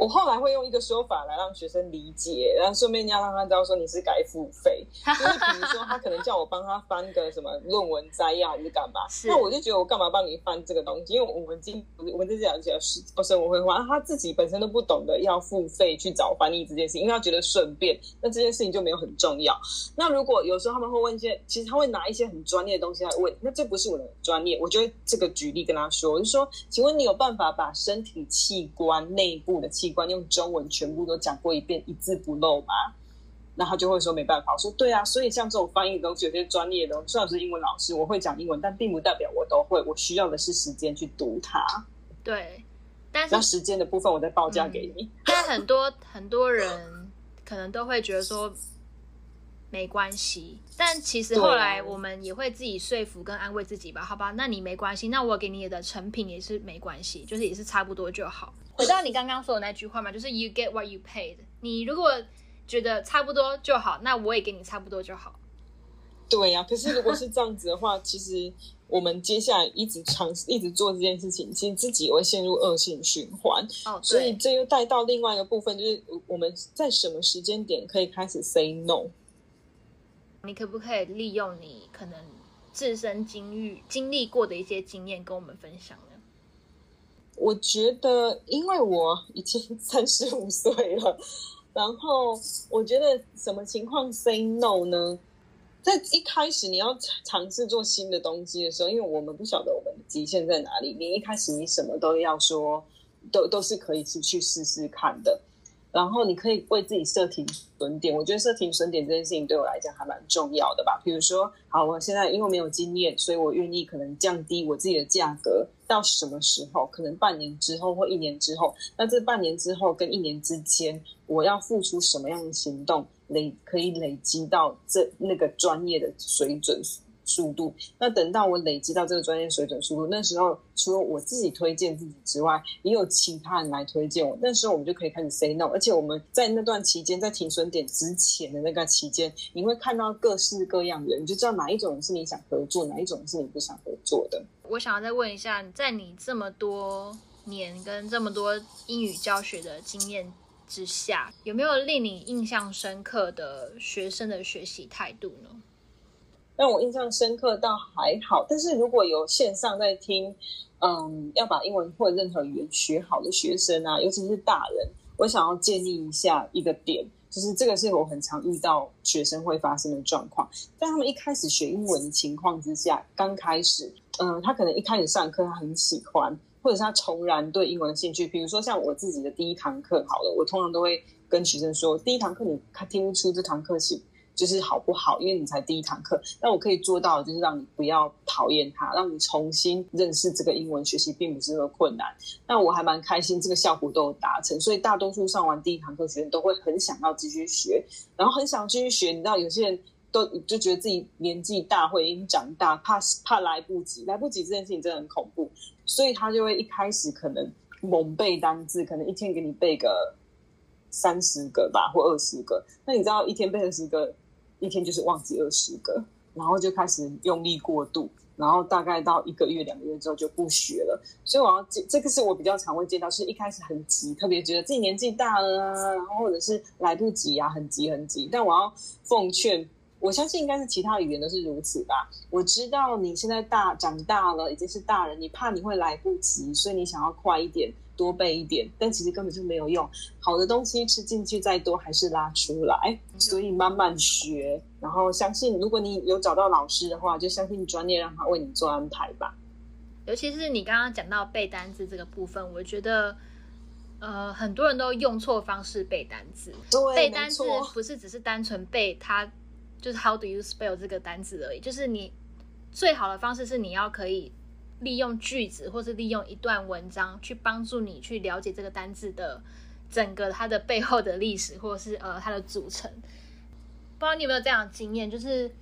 我后来会用一个说法来让学生理解，然后顺便要让他知道说你是该付费。就是比如说他可能叫我帮他翻个什么论文摘要还是干嘛，那我就觉得我干嘛帮你翻这个东西？因为我们今我们这讲讲是不是我会话，他自己本身都不懂得要付费去找翻译这件事情，因为他觉得顺便，那这件事情就没有很重要。那如果有时候他们会问一些，其实他会拿一些很专业的东西来问，那这不是我的专业，我就会这个举例跟他说，我就说，请问你有办法把身体器官内部的器官用中文全部都讲过一遍，一字不漏吗？那他就会说没办法。我说对啊，所以像这种翻译的东西，有些专业的，虽然是英文老师，我会讲英文，但并不代表我都会。我需要的是时间去读它。对，但是那时间的部分我再报价给你。嗯、但很多很多人可能都会觉得说。没关系，但其实后来我们也会自己说服跟安慰自己吧，好吧？那你没关系，那我给你的成品也是没关系，就是也是差不多就好。回到你刚刚说的那句话嘛，就是 you get what you paid。你如果觉得差不多就好，那我也给你差不多就好。对呀、啊，可是如果是这样子的话，其实我们接下来一直尝试一直做这件事情，其实自己也会陷入恶性循环。哦，所以这又带到另外一个部分，就是我们在什么时间点可以开始 say no？你可不可以利用你可能自身经历经历过的一些经验跟我们分享呢？我觉得，因为我已经 三十五岁了，然后我觉得什么情况 say no 呢？在一开始你要尝试做新的东西的时候，因为我们不晓得我们的极限在哪里，你一开始你什么都要说，都都是可以去去试试看的。然后你可以为自己设停损点，我觉得设停损点这件事情对我来讲还蛮重要的吧。比如说，好，我现在因为没有经验，所以我愿意可能降低我自己的价格到什么时候？可能半年之后或一年之后。那这半年之后跟一年之间，我要付出什么样的行动，累可以累积到这那个专业的水准？速度。那等到我累积到这个专业水准速度，那时候除了我自己推荐自己之外，也有其他人来推荐我。那时候我们就可以开始 say no。而且我们在那段期间，在停损点之前的那个期间，你会看到各式各样的，你就知道哪一种是你想合作，哪一种是你不想合作的。我想要再问一下，在你这么多年跟这么多英语教学的经验之下，有没有令你印象深刻的学生的学习态度呢？让我印象深刻倒还好，但是如果有线上在听，嗯，要把英文或者任何语言学好的学生啊，尤其是大人，我想要建议一下一个点，就是这个是我很常遇到学生会发生的状况，在他们一开始学英文的情况之下，刚开始，嗯，他可能一开始上课他很喜欢，或者是他重燃对英文的兴趣，比如说像我自己的第一堂课好了，我通常都会跟学生说，第一堂课你他听不出这堂课是。就是好不好？因为你才第一堂课，那我可以做到就是让你不要讨厌它，让你重新认识这个英文学习并不是那么困难。那我还蛮开心，这个效果都有达成，所以大多数上完第一堂课学生都会很想要继续学，然后很想继续学。你知道，有些人都就觉得自己年纪大或已经长大，怕怕来不及，来不及这件事情真的很恐怖，所以他就会一开始可能猛背单字，可能一天给你背个三十个吧，或二十个。那你知道一天背二十个？一天就是忘记二十个，然后就开始用力过度，然后大概到一个月、两个月之后就不学了。所以我要这这个是我比较常会见到，是一开始很急，特别觉得自己年纪大了啊，然后或者是来不及啊，很急很急。但我要奉劝，我相信应该是其他语言都是如此吧。我知道你现在大长大了，已经是大人，你怕你会来不及，所以你想要快一点。多背一点，但其实根本就没有用。好的东西吃进去再多还是拉出来，所以慢慢学，然后相信如果你有找到老师的话，就相信专业让他为你做安排吧。尤其是你刚刚讲到背单字这个部分，我觉得呃很多人都用错方式背单字。对，背单字不是只是单纯背它，就是 How do you spell 这个单字而已。就是你最好的方式是你要可以。利用句子，或是利用一段文章，去帮助你去了解这个单字的整个它的背后的历史，或者是呃它的组成。不知道你有没有这样的经验，就是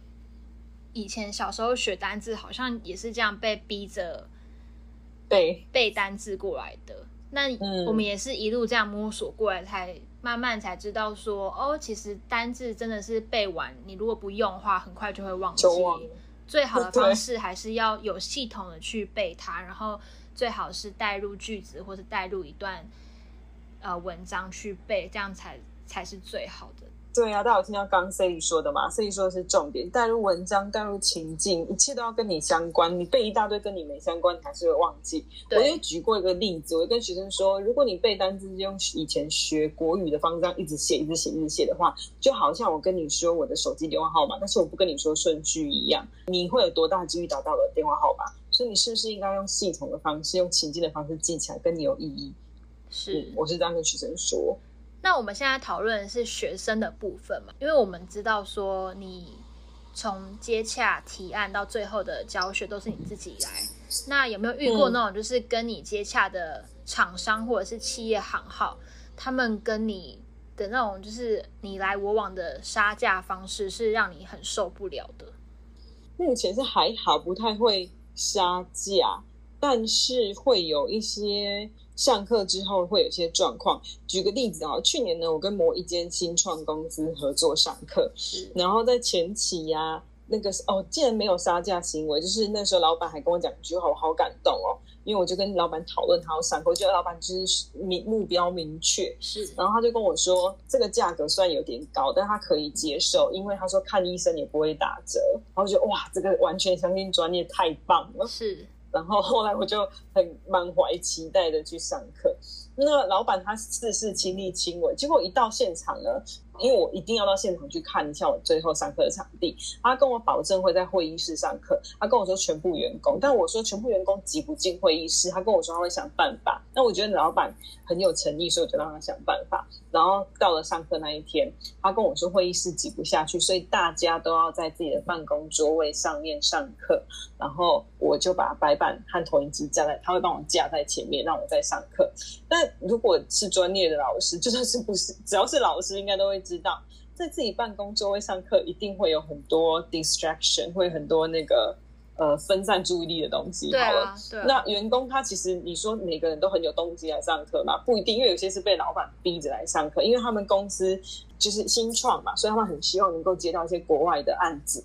以前小时候学单字，好像也是这样被逼着背背单字过来的。那我们也是一路这样摸索过来，才慢慢才知道说，哦，其实单字真的是背完，你如果不用的话，很快就会忘记。最好的方式还是要有系统的去背它，然后最好是带入句子或是带入一段呃文章去背，这样才才是最好的。对啊，大家有听到刚刚 Sally 说的吗？Sally 说的是重点，带入文章，带入情境，一切都要跟你相关。你背一大堆跟你没相关，你还是会忘记。我也举过一个例子，我跟学生说，如果你背单词用以前学国语的方式，这样一直写、一直写、一直写的话，就好像我跟你说我的手机电话号码，但是我不跟你说顺序一样，你会有多大几率找到我的电话号码？所以你是不是应该用系统的方式，用情境的方式记起来，跟你有意义？是，嗯，我是这样跟学生说。那我们现在讨论的是学生的部分嘛？因为我们知道说，你从接洽提案到最后的教学都是你自己来。那有没有遇过那种就是跟你接洽的厂商或者是企业行号，他们跟你的那种就是你来我往的杀价方式是让你很受不了的？目前是还好，不太会杀价，但是会有一些。上课之后会有些状况，举个例子啊，去年呢，我跟某一间新创公司合作上课，是。然后在前期呀、啊，那个哦，竟然没有杀价行为，就是那时候老板还跟我讲一句话，我好感动哦，因为我就跟老板讨论他要上课，我觉得老板就是明目标明确，是，然后他就跟我说，这个价格虽然有点高，但他可以接受，因为他说看医生也不会打折，然后我觉得哇，这个完全相信专业，太棒了，是。然后后来我就很满怀期待的去上课，那老板他事事亲力亲为，结果一到现场呢，因为我一定要到现场去看一下我最后上课的场地。他跟我保证会在会议室上课，他跟我说全部员工，但我说全部员工挤不进会议室，他跟我说他会想办法。那我觉得老板很有诚意，所以我就让他想办法。然后到了上课那一天，他跟我说会议室挤不下去，所以大家都要在自己的办公桌位上面上课。然后我就把白板和投影机架在，他会帮我架在前面，让我在上课。但如果是专业的老师，就算是不是，只要是老师，应该都会知道，在自己办公座位上课，一定会有很多 distraction，会很多那个。呃，分散注意力的东西。好了，那员工他其实你说每个人都很有动机来上课嘛？不一定，因为有些是被老板逼着来上课，因为他们公司就是新创嘛，所以他们很希望能够接到一些国外的案子，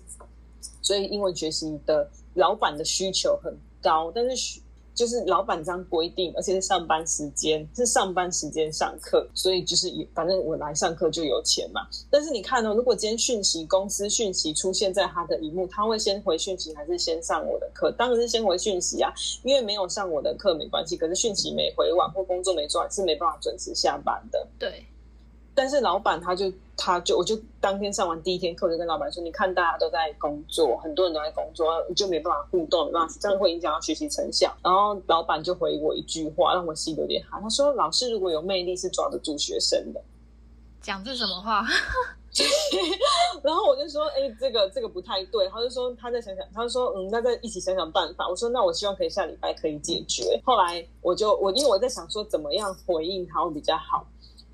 所以英文学习的老板的需求很高，但是。就是老板这样规定，而且是上班时间，是上班时间上课，所以就是反正我来上课就有钱嘛。但是你看哦，如果今天讯息公司讯息出现在他的荧幕，他会先回讯息还是先上我的课？当然是先回讯息啊，因为没有上我的课没关系，可是讯息没回完或工作没做完是没办法准时下班的。对。但是老板他就他就我就当天上完第一天课，就跟老板说：“你看大家都在工作，很多人都在工作，就没办法互动，没办法，这样会影响到学习成效。”然后老板就回我一句话，让我心里有点寒。他说：“老师如果有魅力，是抓得住学生的。”讲这什么话？然后我就说：“哎、欸，这个这个不太对。”他就说：“他再想想。”他就说：“嗯，那再一起想想办法。”我说：“那我希望可以下礼拜可以解决。”后来我就我因为我在想说怎么样回应他会比较好。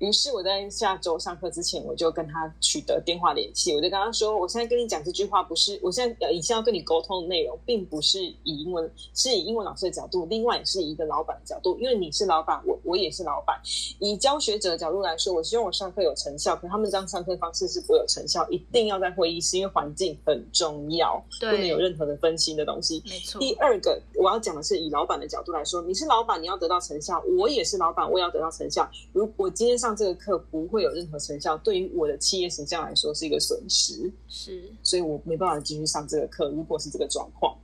于是我在下周上课之前，我就跟他取得电话联系。我就跟他说：“我现在跟你讲这句话，不是我现在以前要跟你沟通的内容，并不是以英文，是以英文老师的角度，另外也是以一个老板的角度。因为你是老板，我我也是老板。以教学者的角度来说，我希望我上课有成效，可他们这样上课方式是不有成效。一定要在会议室，因为环境很重要，对不能有任何的分心的东西。没错。第二个，我要讲的是以老板的角度来说，你是老板，你要得到成效；我也是老板，我也要得到成效。如果今天上这个课不会有任何成效，对于我的企业形象来说是一个损失，是，所以我没办法继续上这个课。如果是这个状况，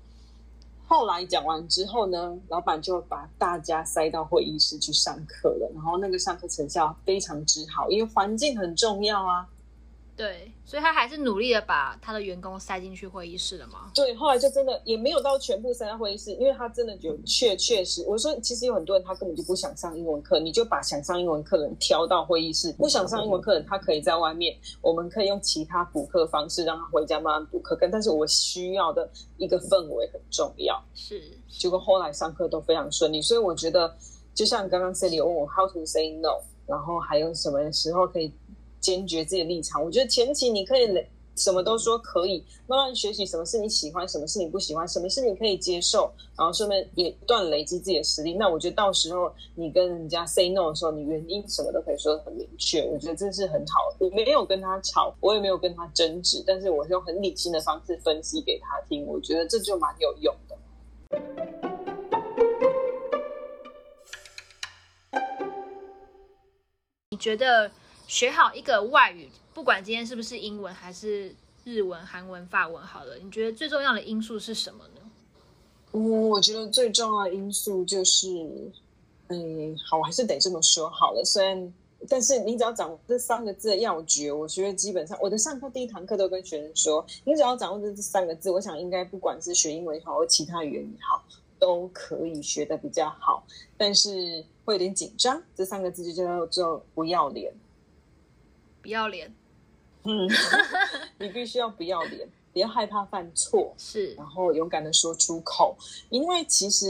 后来讲完之后呢，老板就把大家塞到会议室去上课了，然后那个上课成效非常之好，因为环境很重要啊。对，所以他还是努力的把他的员工塞进去会议室了吗？对，后来就真的也没有到全部塞到会议室，因为他真的就确确实，我说其实有很多人他根本就不想上英文课，你就把想上英文课的人挑到会议室，不想上英文课的人他可以在外面，我们可以用其他补课方式让他回家慢慢补课，跟但是我需要的一个氛围很重要，是，结果后来上课都非常顺利，所以我觉得就像刚刚 Sally 有问我 How to say no，然后还有什么时候可以。坚决自己的立场，我觉得前期你可以什么都说可以，慢慢学习什么是你喜欢，什么是你不喜欢，什么是你可以接受，然后顺便也不断累积自己的实力。那我觉得到时候你跟人家 say no 的时候，你原因什么都可以说得很明确。我觉得这是很好。我没有跟他吵，我也没有跟他争执，但是我是用很理性的方式分析给他听。我觉得这就蛮有用的。你觉得？学好一个外语，不管今天是不是英文，还是日文、韩文、法文，好了，你觉得最重要的因素是什么呢？嗯，我觉得最重要的因素就是，嗯，好，我还是得这么说好了。虽然，但是你只要掌握这三个字的要诀，我觉得基本上，我的上课第一堂课都跟学生说，你只要掌握这这三个字，我想应该不管是学英文也好，或其他语言也好，都可以学的比较好。但是会有点紧张，这三个字就叫做不要脸。不要脸，嗯，你必须要不要脸，不要害怕犯错，是，然后勇敢的说出口。因为其实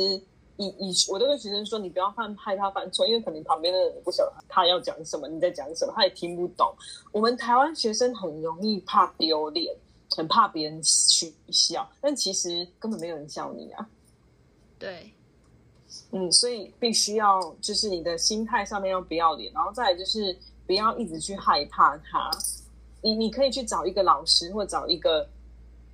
以以我都跟学生说，你不要犯害怕犯错，因为可能旁边的人不晓得他要讲什么，你在讲什么，他也听不懂。我们台湾学生很容易怕丢脸，很怕别人取笑，但其实根本没有人笑你啊。对，嗯，所以必须要就是你的心态上面要不要脸，然后再来就是。不要一直去害怕他，你你可以去找一个老师，或找一个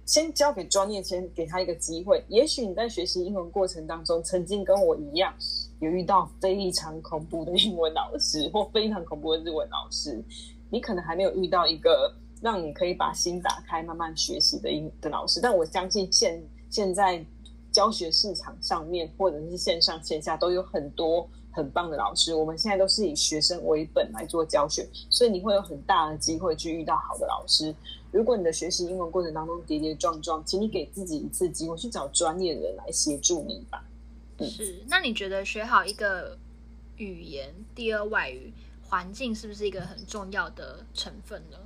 先交给专业，先给他一个机会。也许你在学习英文过程当中，曾经跟我一样，有遇到非常恐怖的英文老师，或非常恐怖的日文老师。你可能还没有遇到一个让你可以把心打开、慢慢学习的英的老师。但我相信现现在教学市场上面，或者是线上线下，都有很多。很棒的老师。我们现在都是以学生为本来做教学，所以你会有很大的机会去遇到好的老师。如果你的学习英文过程当中跌跌撞撞，请你给自己一次机会去找专业的人来协助你吧。嗯、是，那你觉得学好一个语言，第二外语，环境是不是一个很重要的成分呢？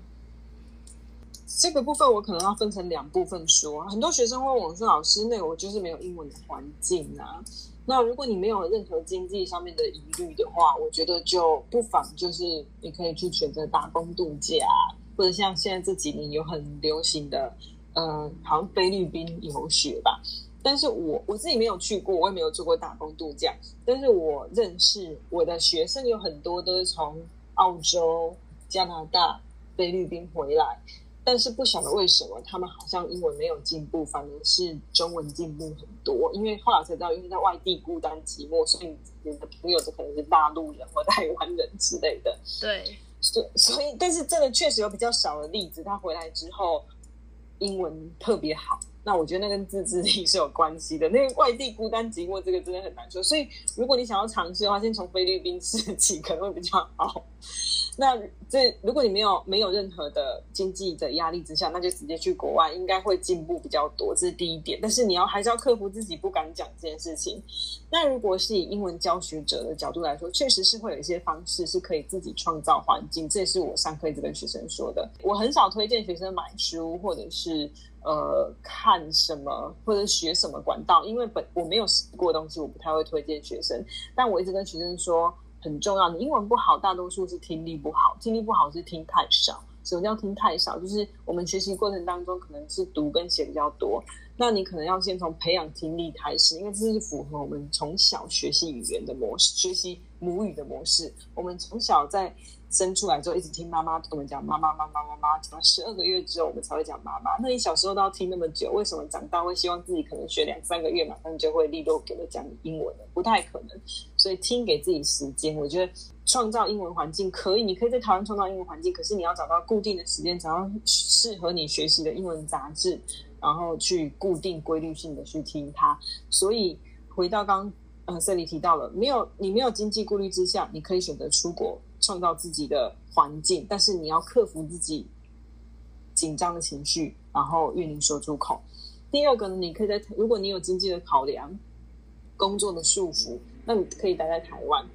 这个部分我可能要分成两部分说。很多学生问我说：“老师，那个我就是没有英文的环境啊。”那如果你没有任何经济上面的疑虑的话，我觉得就不妨就是你可以去选择打工度假，或者像现在这几年有很流行的，呃，好像菲律宾游学吧。但是我我自己没有去过，我也没有做过打工度假。但是我认识我的学生有很多都是从澳洲、加拿大、菲律宾回来。但是不晓得为什么他们好像英文没有进步，反而是中文进步很多。因为后来才知道，因为在外地孤单寂寞，所以你的朋友就可能是大陆人或台湾人之类的。对，所所以，但是真的确实有比较少的例子，他回来之后英文特别好。那我觉得那跟自制力是有关系的。那个外地孤单寂寞这个真的很难说。所以，如果你想要尝试的话，先从菲律宾试起可能会比较好。那这如果你没有没有任何的经济的压力之下，那就直接去国外，应该会进步比较多。这是第一点。但是你要还是要克服自己不敢讲这件事情。那如果是以英文教学者的角度来说，确实是会有一些方式是可以自己创造环境。这也是我上课一直跟学生说的。我很少推荐学生买书，或者是呃看什么，或者学什么管道，因为本我没有试过东西，我不太会推荐学生。但我一直跟学生说。很重要，的英文不好，大多数是听力不好。听力不好是听太少。什么叫听太少？就是我们学习过程当中可能是读跟写比较多，那你可能要先从培养听力开始，因为这是符合我们从小学习语言的模式，学习母语的模式。我们从小在。生出来之后一直听妈妈跟我们讲妈妈妈妈妈妈，讲到十二个月之后我们才会讲妈妈。那你小时候都要听那么久，为什么长大会希望自己可能学两三个月马上就会立刻给他讲英文？不太可能。所以听给自己时间，我觉得创造英文环境可以，你可以在台湾创造英文环境，可是你要找到固定的时间，找到适合你学习的英文杂志，然后去固定规律性的去听它。所以回到刚呃这里提到了，没有你没有经济顾虑之下，你可以选择出国。创造自己的环境，但是你要克服自己紧张的情绪，然后愿意说出口。第二个呢，你可以在如果你有经济的考量、工作的束缚，那你可以待在台湾，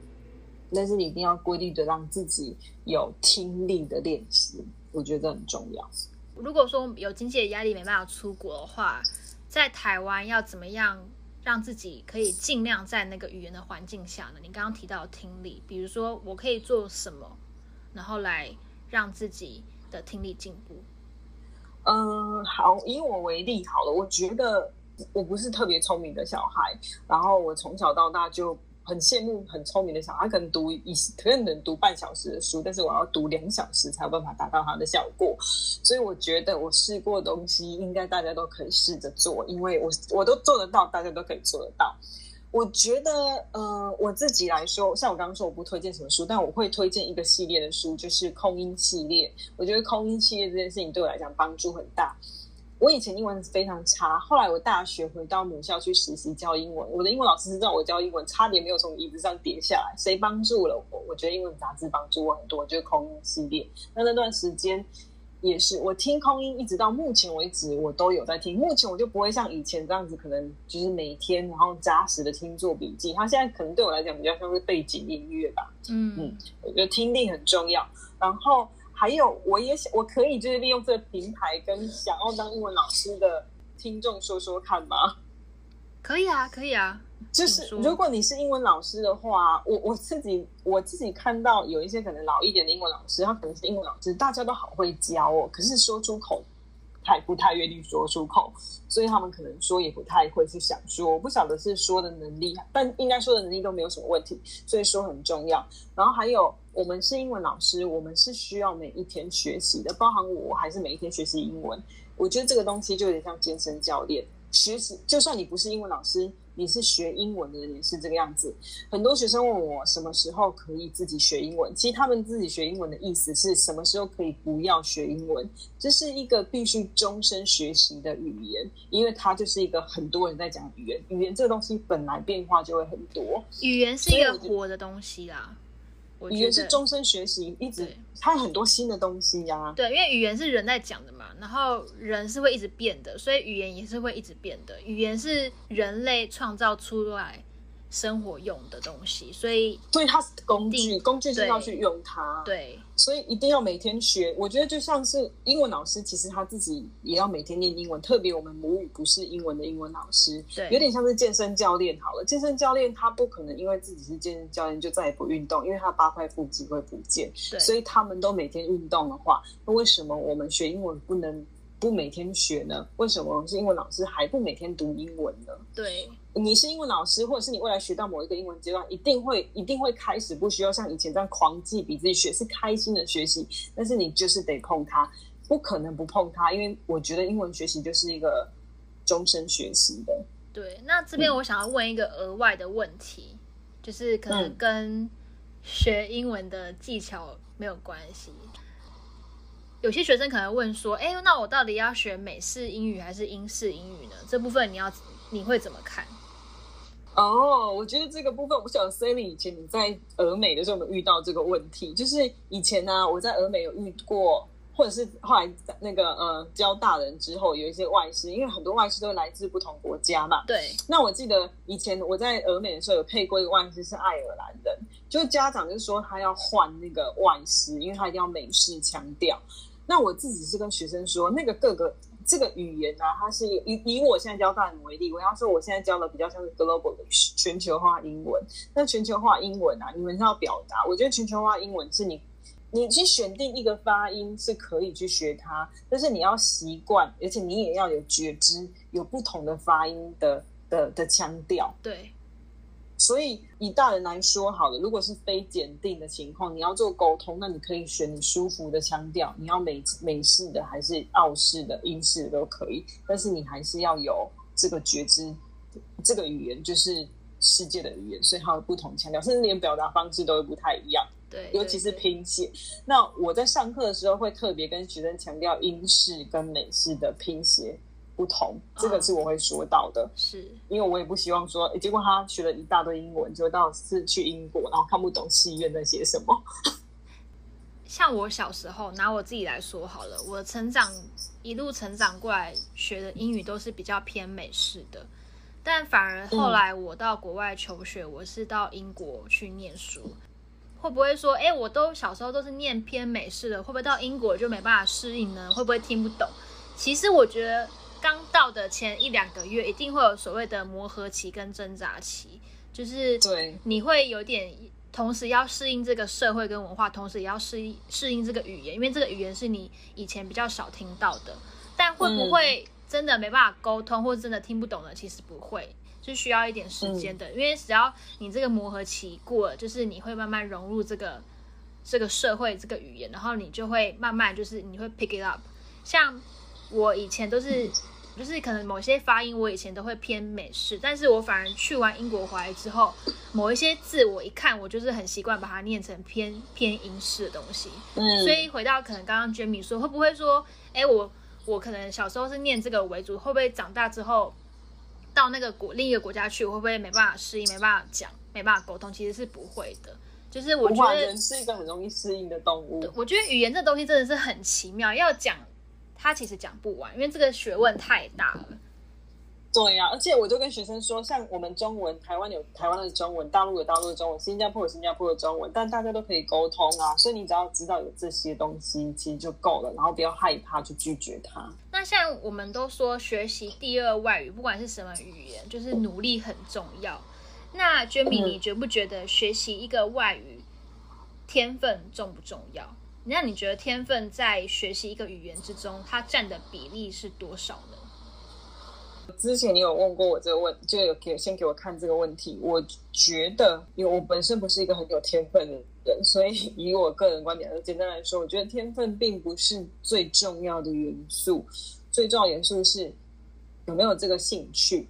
但是你一定要规律的让自己有听力的练习，我觉得很重要。如果说有经济的压力没办法出国的话，在台湾要怎么样？让自己可以尽量在那个语言的环境下呢？你刚刚提到听力，比如说我可以做什么，然后来让自己的听力进步。嗯，好，以我为例好了，我觉得我不是特别聪明的小孩，然后我从小到大就。很羡慕很聪明的小孩，可能读一可能能读半小时的书，但是我要读两小时才有办法达到他的效果。所以我觉得我试过的东西，应该大家都可以试着做，因为我我都做得到，大家都可以做得到。我觉得，呃，我自己来说，像我刚刚说，我不推荐什么书，但我会推荐一个系列的书，就是空音系列。我觉得空音系列这件事情对我来讲帮助很大。我以前英文非常差，后来我大学回到母校去实习教英文，我的英文老师知道我教英文，差点没有从椅子上跌下来。谁帮助了我？我觉得英文杂志帮助我很多，就是空音系列。那那段时间也是我听空音，一直到目前为止我都有在听。目前我就不会像以前这样子，可能就是每天然后扎实的听做笔记。它现在可能对我来讲比较像是背景音乐吧。嗯嗯，我觉得听力很重要。然后。还有，我也想，我可以就是利用这个平台跟想要当英文老师的听众说说看吗？可以啊，可以啊。就是如果你是英文老师的话，我我自己我自己看到有一些可能老一点的英文老师，他可能是英文老师，大家都好会教哦，可是说出口。太不太愿意说出口，所以他们可能说也不太会去想说。我不晓得是说的能力，但应该说的能力都没有什么问题，所以说很重要。然后还有，我们是英文老师，我们是需要每一天学习的，包含我还是每一天学习英文。我觉得这个东西就有点像健身教练，学习就算你不是英文老师，你是学英文的人也是这个样子。很多学生问我什么时候可以自己学英文，其实他们自己学英文的意思是什么时候可以不要学英文？这是一个必须终身学习的语言，因为它就是一个很多人在讲语言。语言这个东西本来变化就会很多，语言是一个活的东西啦。语言是终身学习，一直它有很多新的东西呀、啊。对，因为语言是人在讲的嘛，然后人是会一直变的，所以语言也是会一直变的。语言是人类创造出来生活用的东西，所以所以它是工具，工具是要去用它。对。所以一定要每天学，我觉得就像是英文老师，其实他自己也要每天念英文。特别我们母语不是英文的英文老师，对，有点像是健身教练好了。健身教练他不可能因为自己是健身教练就再也不运动，因为他八块腹肌会不见。对，所以他们都每天运动的话，那为什么我们学英文不能不每天学呢？为什么我们是英文老师还不每天读英文呢？对。你是英文老师，或者是你未来学到某一个英文阶段，一定会一定会开始不需要像以前这样狂记笔记学，是开心的学习。但是你就是得碰它，不可能不碰它，因为我觉得英文学习就是一个终身学习的。对，那这边我想要问一个额外的问题，嗯、就是可能跟学英文的技巧没有关系。有些学生可能问说：“哎，那我到底要学美式英语还是英式英语呢？”这部分你要你会怎么看？哦，我觉得这个部分，我不晓得 Sally 以前你在俄美的时候有没有遇到这个问题？就是以前呢、啊，我在俄美有遇过，或者是后来那个呃教大人之后，有一些外师，因为很多外师都来自不同国家嘛。对。那我记得以前我在俄美的时候有配过一个外师是爱尔兰人，就家长就说他要换那个外师，因为他一定要美式腔调。那我自己是跟学生说，那个各个。这个语言呢、它是以以我现在教大人为例，我要说我现在教的比较像是 global 的全球化英文。那全球化英文啊，你们是要表达，我觉得全球化英文是你你去选定一个发音是可以去学它，但是你要习惯，而且你也要有觉知，有不同的发音的的的腔调。对。所以以大人来说，好了，如果是非检定的情况，你要做沟通，那你可以选你舒服的腔调，你要美美式的还是澳式的、英式的都可以，但是你还是要有这个觉知，这个语言就是世界的语言，所以它有不同腔调，甚至连表达方式都会不太一样。对，尤其是拼写。那我在上课的时候会特别跟学生强调英式跟美式的拼写。不同，这个是我会说到的，是因为我也不希望说，结果他学了一大堆英文，就到是去英国，然后看不懂戏院在写什么。像我小时候，拿我自己来说好了，我成长一路成长过来，学的英语都是比较偏美式的，但反而后来我到国外求学，我是到英国去念书，会不会说，哎，我都小时候都是念偏美式的，会不会到英国就没办法适应呢？会不会听不懂？其实我觉得。刚到的前一两个月，一定会有所谓的磨合期跟挣扎期，就是对你会有点，同时要适应这个社会跟文化，同时也要适应适应这个语言，因为这个语言是你以前比较少听到的。但会不会真的没办法沟通，或者真的听不懂呢？其实不会，是需要一点时间的。因为只要你这个磨合期过了，就是你会慢慢融入这个这个社会这个语言，然后你就会慢慢就是你会 pick it up。像我以前都是。就是可能某些发音我以前都会偏美式，但是我反而去完英国回来之后，某一些字我一看，我就是很习惯把它念成偏偏英式的东西。嗯，所以回到可能刚刚 Jamie 说，会不会说，哎，我我可能小时候是念这个为主，会不会长大之后到那个国另一个国家去，会不会没办法适应，没办法讲，没办法沟通？其实是不会的。就是我觉得人是一个很容易适应的动物。我觉得语言这东西真的是很奇妙，要讲。他其实讲不完，因为这个学问太大了。对呀、啊，而且我就跟学生说，像我们中文，台湾有台湾的中文，大陆有大陆的中文，新加坡有新加坡的中文，但大家都可以沟通啊。所以你只要知道有这些东西，其实就够了，然后不要害怕去拒绝它。那像我们都说，学习第二外语，不管是什么语言，就是努力很重要。那 Jamie，你觉不觉得学习一个外语，天分重不重要？那你觉得天分在学习一个语言之中，它占的比例是多少呢？之前你有问过我这个问，就有给先给我看这个问题。我觉得，因为我本身不是一个很有天分的人，所以以我个人观点，简单来说，我觉得天分并不是最重要的元素。最重要元素是有没有这个兴趣。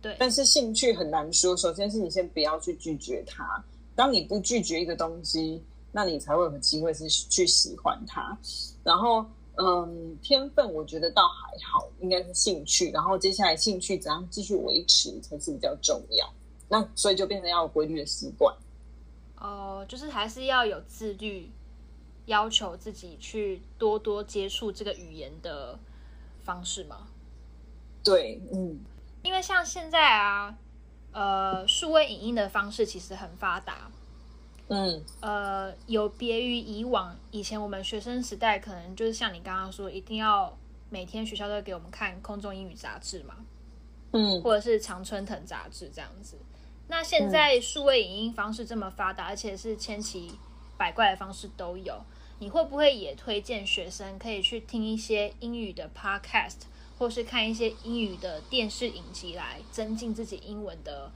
对。但是兴趣很难说，首先是你先不要去拒绝它。当你不拒绝一个东西，那你才会有机会是去喜欢它。然后，嗯，天分我觉得倒还好，应该是兴趣。然后接下来兴趣怎样继续维持才是比较重要。那所以就变成要有规律的习惯。哦、呃，就是还是要有自律，要求自己去多多接触这个语言的方式吗？对，嗯，因为像现在啊，呃，数位影音的方式其实很发达，嗯，呃，有别于以往，以前我们学生时代可能就是像你刚刚说，一定要每天学校都会给我们看空中英语杂志嘛，嗯，或者是常春藤杂志这样子。那现在数位影音方式这么发达，而且是千奇百怪的方式都有，你会不会也推荐学生可以去听一些英语的 podcast？或是看一些英语的电视影集来增进自己英文的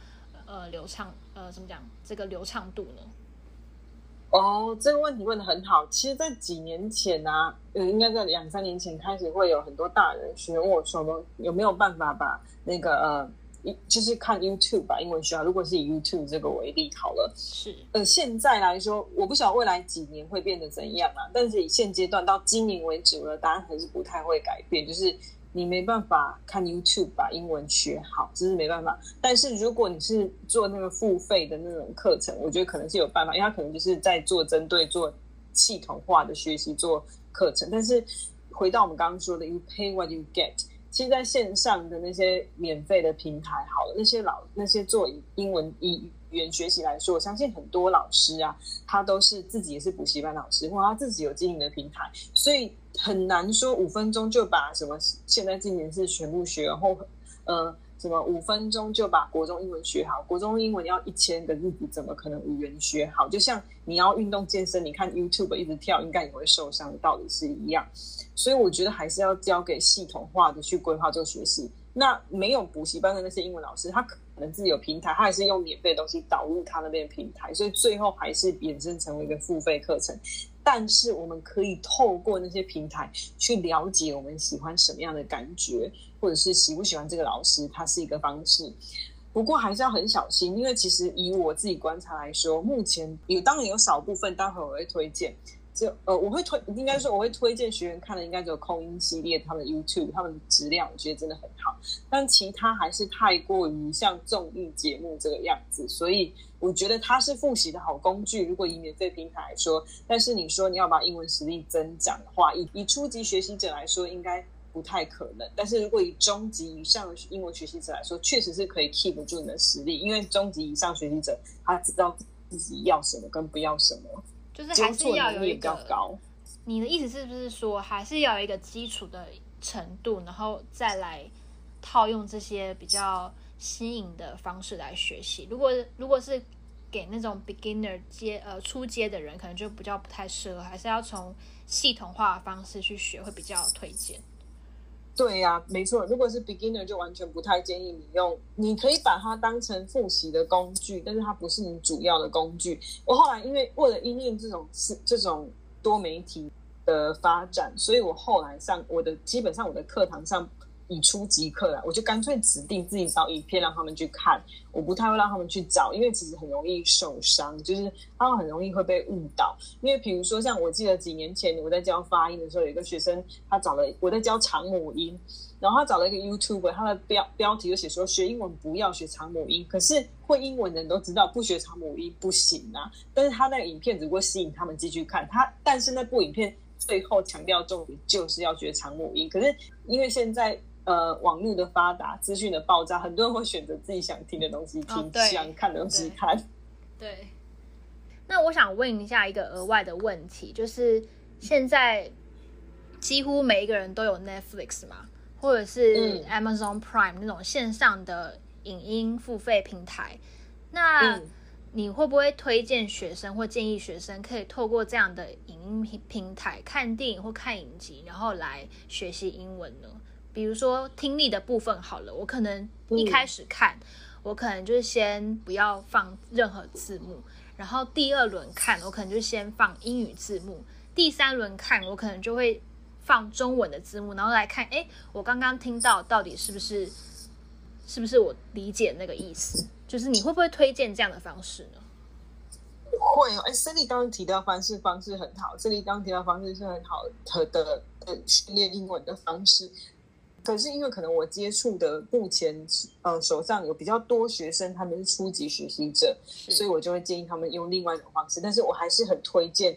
呃流畅呃怎么讲这个流畅度呢？哦，这个问题问得很好。其实，在几年前啊，呃，应该在两三年前开始，会有很多大人询问我说，有没有办法把那个呃，就是看 YouTube 吧英文学校。如果是以 YouTube 这个为例好了，是呃，现在来说，我不晓得未来几年会变得怎样啊。但是以现阶段到今年为止，我的答案还是不太会改变，就是。你没办法看 YouTube 把英文学好，这是没办法。但是如果你是做那个付费的那种课程，我觉得可能是有办法，因为他可能就是在做针对做系统化的学习做课程。但是回到我们刚刚说的，You pay what you get。其实在线上的那些免费的平台，好了，那些老那些做英文语言学习来说，我相信很多老师啊，他都是自己也是补习班老师，或他自己有经营的平台，所以。很难说五分钟就把什么现在今年是全部学，然后呃什么五分钟就把国中英文学好，国中英文要一千个日子，怎么可能五元学好？就像你要运动健身，你看 YouTube 一直跳，应该也会受伤，道理是一样。所以我觉得还是要交给系统化的去规划做学习。那没有补习班的那些英文老师，他可能自己有平台，他还是用免费的东西导入他那边的平台，所以最后还是衍生成为一个付费课程。但是我们可以透过那些平台去了解我们喜欢什么样的感觉，或者是喜不喜欢这个老师，它是一个方式。不过还是要很小心，因为其实以我自己观察来说，目前有当然有少部分，待会我会推荐。就呃，我会推，应该说我会推荐学员看的，应该只有空音系列，他们的 YouTube，他们的质量我觉得真的很好。但其他还是太过于像综艺节目这个样子，所以我觉得它是复习的好工具。如果以免费平台来说，但是你说你要把英文实力增长的话，以以初级学习者来说，应该不太可能。但是如果以中级以上的英文学习者来说，确实是可以 keep 住你的实力，因为中级以上学习者他知道自己要什么跟不要什么。就是还是要有一个高，你的意思是不是说还是要有一个基础的程度，然后再来套用这些比较新颖的方式来学习？如果如果是给那种 beginner 接呃初阶的人，可能就比较不太适合，还是要从系统化的方式去学会比较推荐。对呀、没错。如果是 beginner，就完全不太建议你用。你可以把它当成复习的工具，但是它不是你主要的工具。我后来因为为了应验这种是这种多媒体的发展，所以我后来上我的基本上我的课堂上。以初级课来，我就干脆指定自己找影片让他们去看，我不太会让他们去找，因为其实很容易受伤，就是他们很容易会被误导。因为比如说，像我记得几年前我在教发音的时候，有一个学生他找了我在教长母音，然后他找了一个 YouTube，他的标标题就写说学英文不要学长母音，可是会英文的人都知道不学长母音不行啊。但是他那个影片只不过吸引他们继续看他，但是那部影片最后强调重点就是要学长母音，可是因为现在。呃，网络的发达，资讯的爆炸，很多人会选择自己想听的东西听，哦、想看的东西看。对。对。那我想问一下一个额外的问题，就是现在几乎每一个人都有 Netflix 嘛，或者是 Amazon Prime 那种线上的影音付费平台，那你会不会推荐学生或建议学生可以透过这样的影音平平台看电影或看影集，然后来学习英文呢？比如说听力的部分好了，我可能一开始看，嗯、我可能就是先不要放任何字幕，然后第二轮看，我可能就先放英语字幕，第三轮看，我可能就会放中文的字幕，然后来看，哎，我刚刚听到到底是不是是不是我理解那个意思？就是你会不会推荐这样的方式呢？会哦，哎，Cindy 刚刚提到方式方式很好，Cindy 刚刚提到方式是很好的的的训练英文的方式。可是因为可能我接触的目前呃手上有比较多学生，他们是初级学习者，所以我就会建议他们用另外一种方式。但是我还是很推荐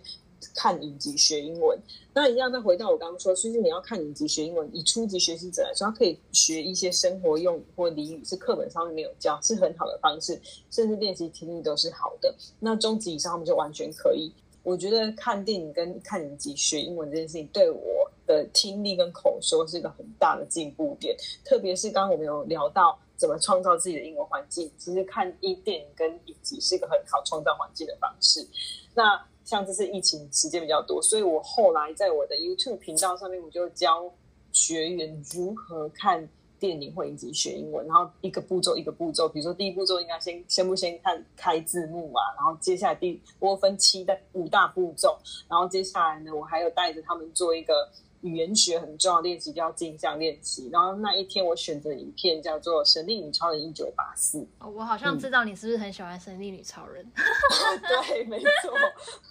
看影集学英文。那一样再回到我刚刚说，其实你要看影集学英文，以初级学习者来说，他可以学一些生活用语或俚语，是课本上面没有教，是很好的方式，甚至练习听力都是好的。那中级以上他们就完全可以。我觉得看电影跟看影集学英文这件事情，对我的听力跟口说是一个很大的进步点。特别是刚刚我们有聊到怎么创造自己的英文环境，其实看一电影跟影集是一个很好创造环境的方式。那像这次疫情时间比较多，所以我后来在我的 YouTube 频道上面，我就教学员如何看。电影或影集学英文，然后一个步骤一个步骤，比如说第一步骤应该先先不先看开字幕啊，然后接下来第我分七大五大步骤，然后接下来呢，我还有带着他们做一个语言学很重要的练习，叫镜像练习。然后那一天我选择影片叫做《神力女超人一九八四》。哦，我好像知道你是不是很喜欢神力女超人？嗯、对，没错。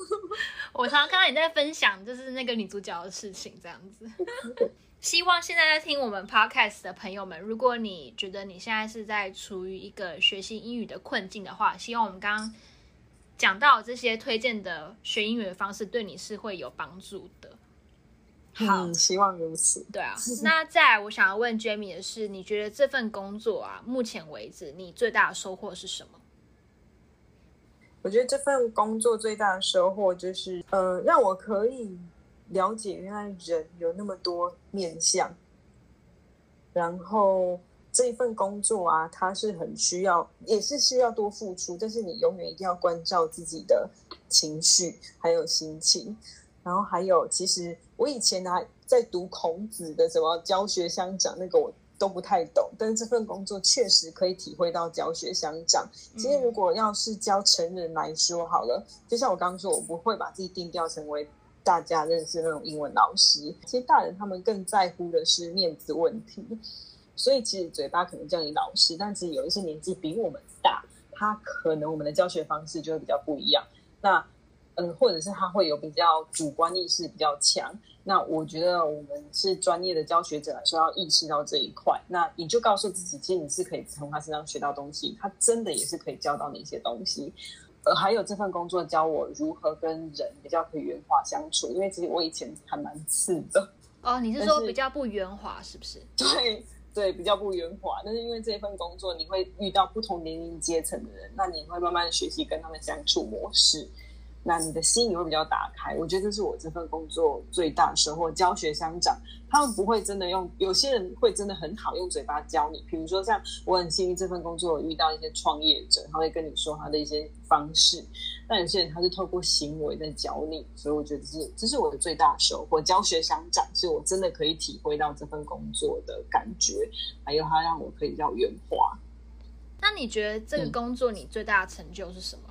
我常常看到你在分享，就是那个女主角的事情，这样子。希望现在在听我们 podcast 的朋友们，如果你觉得你现在是在处于一个学习英语的困境的话，希望我们刚刚讲到这些推荐的学英语的方式，对你是会有帮助的。好，嗯，希望如此。对啊，那再来我想要问 Jamie 的是，你觉得这份工作啊，目前为止你最大的收获是什么？我觉得这份工作最大的收获就是，呃，让我可以。了解原来人有那么多面相，然后这一份工作啊，它是很需要，也是需要多付出，但是你永远一定要关照自己的情绪还有心情，然后还有，其实我以前呢在读孔子的什么教学相长，那个我都不太懂，但是这份工作确实可以体会到教学相长。其实如果要是教成人来说好了，就像我刚刚说，我不会把自己定调成为。大家认识那种英文老师，其实大人他们更在乎的是面子问题，所以其实嘴巴可能叫你老师，但其实有一些年纪比我们大，他可能我们的教学方式就会比较不一样。那嗯，或者是他会有比较主观意识比较强。那我觉得我们是专业的教学者来说，要意识到这一块。那你就告诉自己，其实你是可以从他身上学到东西，他真的也是可以教到你一些东西。呃，还有这份工作教我如何跟人比较可以圆滑相处，因为其实我以前还蛮刺的。哦，你是说比较不圆滑，是不是？对对，比较不圆滑。但是因为这份工作，你会遇到不同年龄阶层的人，那你会慢慢学习跟他们相处模式。那你的心也会比较打开，我觉得这是我这份工作最大的收获。教学相长，他们不会真的用，有些人会真的很好用嘴巴教你。比如说像我很幸运这份工作，有遇到一些创业者，他会跟你说他的一些方式。但有些人他是透过行为在教你，所以我觉得这是这是我的最大的收获。教学相长，是我真的可以体会到这份工作的感觉，还有他让我可以叫圆滑。那你觉得这个工作你最大的成就是什么？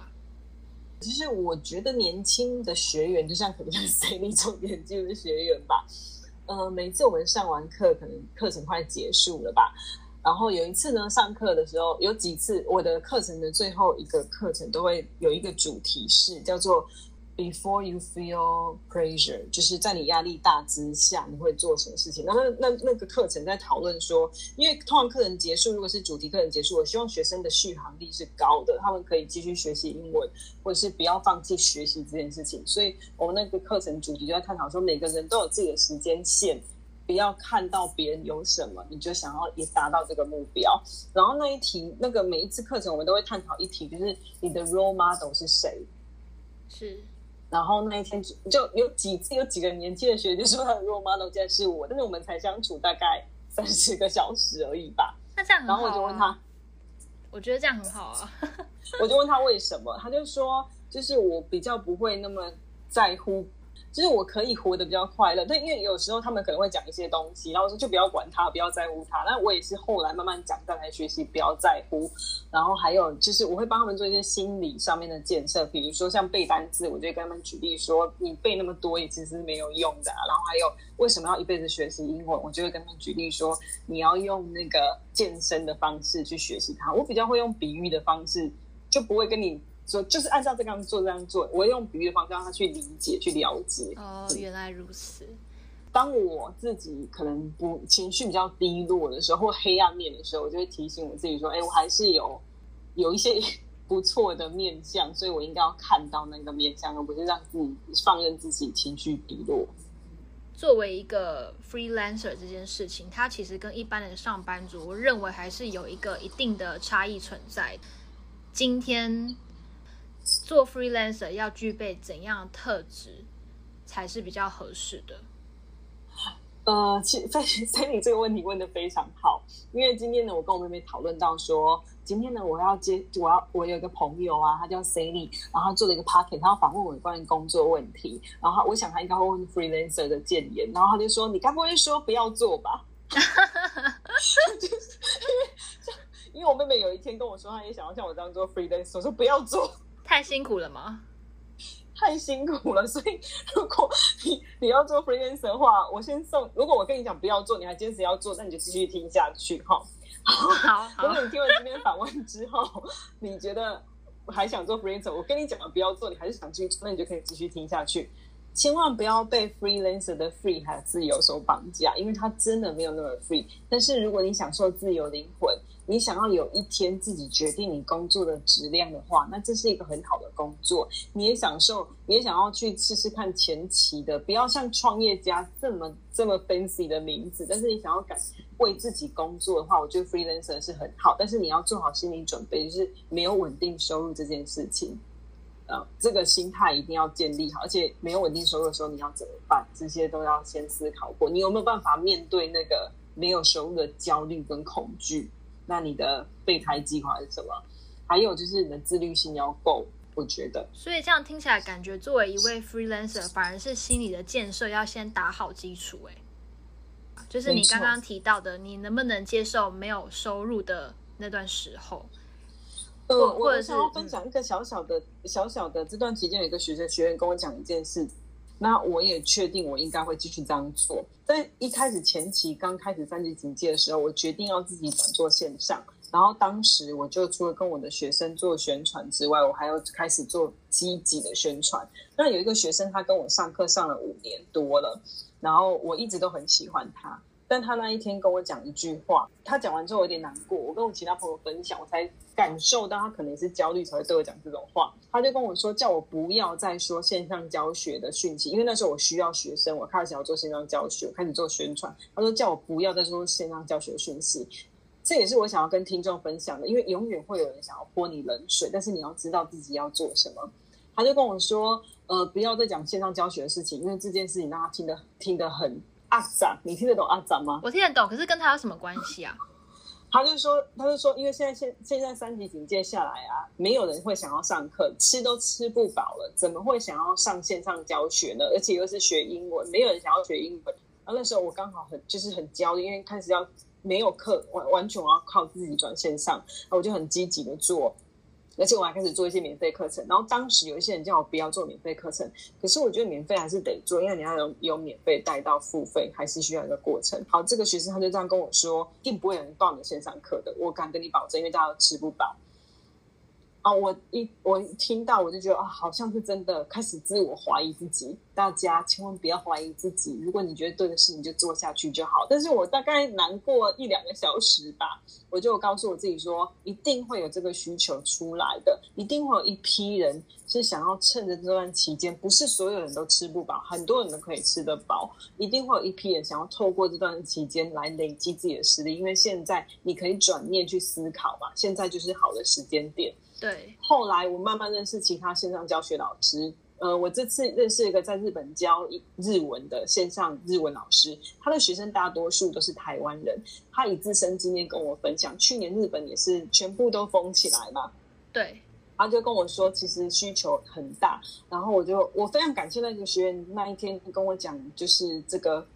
其实我觉得年轻的学员，就像可能像 Cindy 这种 年纪的学员吧，呃，每次我们上完课，可能课程快结束了吧，然后有一次呢，上课的时候有几次，我的课程的最后一个课程都会有一个主题是叫做。Before you feel pressure，就是在你压力大之下，你会做什么事情？然后那那那个课程在讨论说，因为通常课程结束，如果是主题课程结束，我希望学生的续航力是高的，他们可以继续学习英文，或者是不要放弃学习这件事情。所以我们那个课程主题就在探讨说，每个人都有自己的时间线，不要看到别人有什么，你就想要也达到这个目标。然后那一题，那个每一次课程我们都会探讨一题，就是你的 role model 是谁？是。然后那一天就就有几次有几个年轻的学姐说他的 role model 竟然是我，但是我们才相处大概三十个小时而已吧。那这样很好啊。然后我就问他，我觉得这样很好啊。我就问他为什么，他就说就是我比较不会那么在乎就是我可以活得比较快乐。但因为有时候他们可能会讲一些东西，然后说就不要管他，不要在乎他。那我也是后来慢慢长大才学习不要在乎。然后还有就是我会帮他们做一些心理上面的建设，比如说像背单词，我就会跟他们举例说，你背那么多也其实没有用的。然后还有为什么要一辈子学习英文，我就会跟他们举例说，你要用那个健身的方式去学习它。我比较会用比喻的方式，就不会跟你。说就是按照这样做，这样做。我用比喻的方式让他去理解、去了解。哦，原来如此。当我自己可能不情绪比较低落的时候，或黑暗面的时候，我就会提醒我自己说：“哎，我还是有有一些 不错的面相，所以我应该要看到那个面相，而不是让自己放任自己情绪低落。”作为一个 freelancer 这件事情，它其实跟一般的上班族，我认为还是有一个一定的差异存在。今天。做 freelancer 要具备怎样的特质才是比较合适的？呃，其实在 在你这个问题问得非常好，因为今天呢，我跟我妹妹讨论到说，今天呢，我要接，我要我有一个朋友啊，他叫 Sally，然后做了一个 podcast，他要访问我关于工作问题，然后我想他应该会问 freelancer 的建言，然后他就说，你该不会说不要做吧？就是因为 因为我妹妹有一天跟我说，她也想要像我这样做 freelancer，我说不要做。太辛苦了吗？太辛苦了，所以如果你 你要做 freelancer 的话，我先送。如果我跟你讲不要做，你还坚持要做，那你就继续听下去哈。好，好，如果你听完今天访问之后，你觉得还想做 freelancer，我跟你讲了不要做，你还是想继续做，那你就可以继续听下去。千万不要被 freelancer 的 free 还有自由所绑架，因为它真的没有那么 free。但是如果你享受自由灵魂，你想要有一天自己决定你工作的质量的话，那这是一个很好的工作。你也享受，你也想要去试试看前期的，不要像创业家这么这么 fancy 的名字。但是你想要敢为自己工作的话，我觉得 freelancer 是很好。但是你要做好心理准备，就是没有稳定收入这件事情。呃，这个心态一定要建立好，而且没有稳定收入的时候，你要怎么办？这些都要先思考过。你有没有办法面对那个没有收入的焦虑跟恐惧？那你的备胎计划是什么？还有就是你的自律性要够，我觉得。所以这样听起来，感觉作为一位 freelancer，反而是心理的建设要先打好基础。哎，就是你刚刚提到的，你能不能接受没有收入的那段时候？呃，我想要分享一个小小的、小小的这段期间，有一个学生学员跟我讲一件事。那我也确定我应该会继续这样做。在一开始前期刚开始三级警戒的时候，我决定要自己转做线上。然后当时我就除了跟我的学生做宣传之外，我还要开始做积极的宣传。那有一个学生他跟我上课上了五年多了，然后我一直都很喜欢他。但他那一天跟我讲一句话，他讲完之后有点难过。我跟我其他朋友分享，我才感受到他可能是焦虑才会对我讲这种话。他就跟我说，叫我不要再说线上教学的讯息，因为那时候我需要学生，我开始想要做线上教学，我开始做宣传。他说叫我不要再说线上教学的讯息，这也是我想要跟听众分享的，因为永远会有人想要泼你冷水，但是你要知道自己要做什么。他就跟我说，呃，不要再讲线上教学的事情，因为这件事情让他听得听得很。阿展，你听得懂阿展吗？我听得懂，可是跟他有什么关系啊？他就说，他就说，因为现在现现在三级警戒下来啊，没有人会想要上课，吃都吃不饱了，怎么会想要上线上教学呢？而且又是学英文，没有人想要学英文。然后那时候我刚好很就是很焦虑，因为开始要没有课，完完全我要靠自己转线上，我就很积极的做。而且我还开始做一些免费课程，然后当时有一些人叫我不要做免费课程，可是我觉得免费还是得做，因为你要有有免费带到付费，还是需要一个过程。好，这个学生他就这样跟我说，一定不会有人报你线上课的，我敢跟你保证，因为大家都吃不饱。啊，我一我一听到我就觉得啊，好像是真的，开始自我怀疑自己。大家千万不要怀疑自己，如果你觉得对的事，你就做下去就好。但是我大概难过一两个小时吧，我就告诉我自己说，一定会有这个需求出来的，一定会有一批人是想要趁着这段期间，不是所有人都吃不饱，很多人都可以吃得饱，一定会有一批人想要透过这段期间来累积自己的实力，因为现在你可以转念去思考嘛，现在就是好的时间点。对，后来我慢慢认识其他线上教学老师。呃，我这次认识一个在日本教日文的线上日文老师，他的学生大多数都是台湾人。他以自身经验跟我分享，去年日本也是全部都封起来嘛。对，他就跟我说，其实需求很大。然后我就我非常感谢那个学员那一天跟我讲，就是这个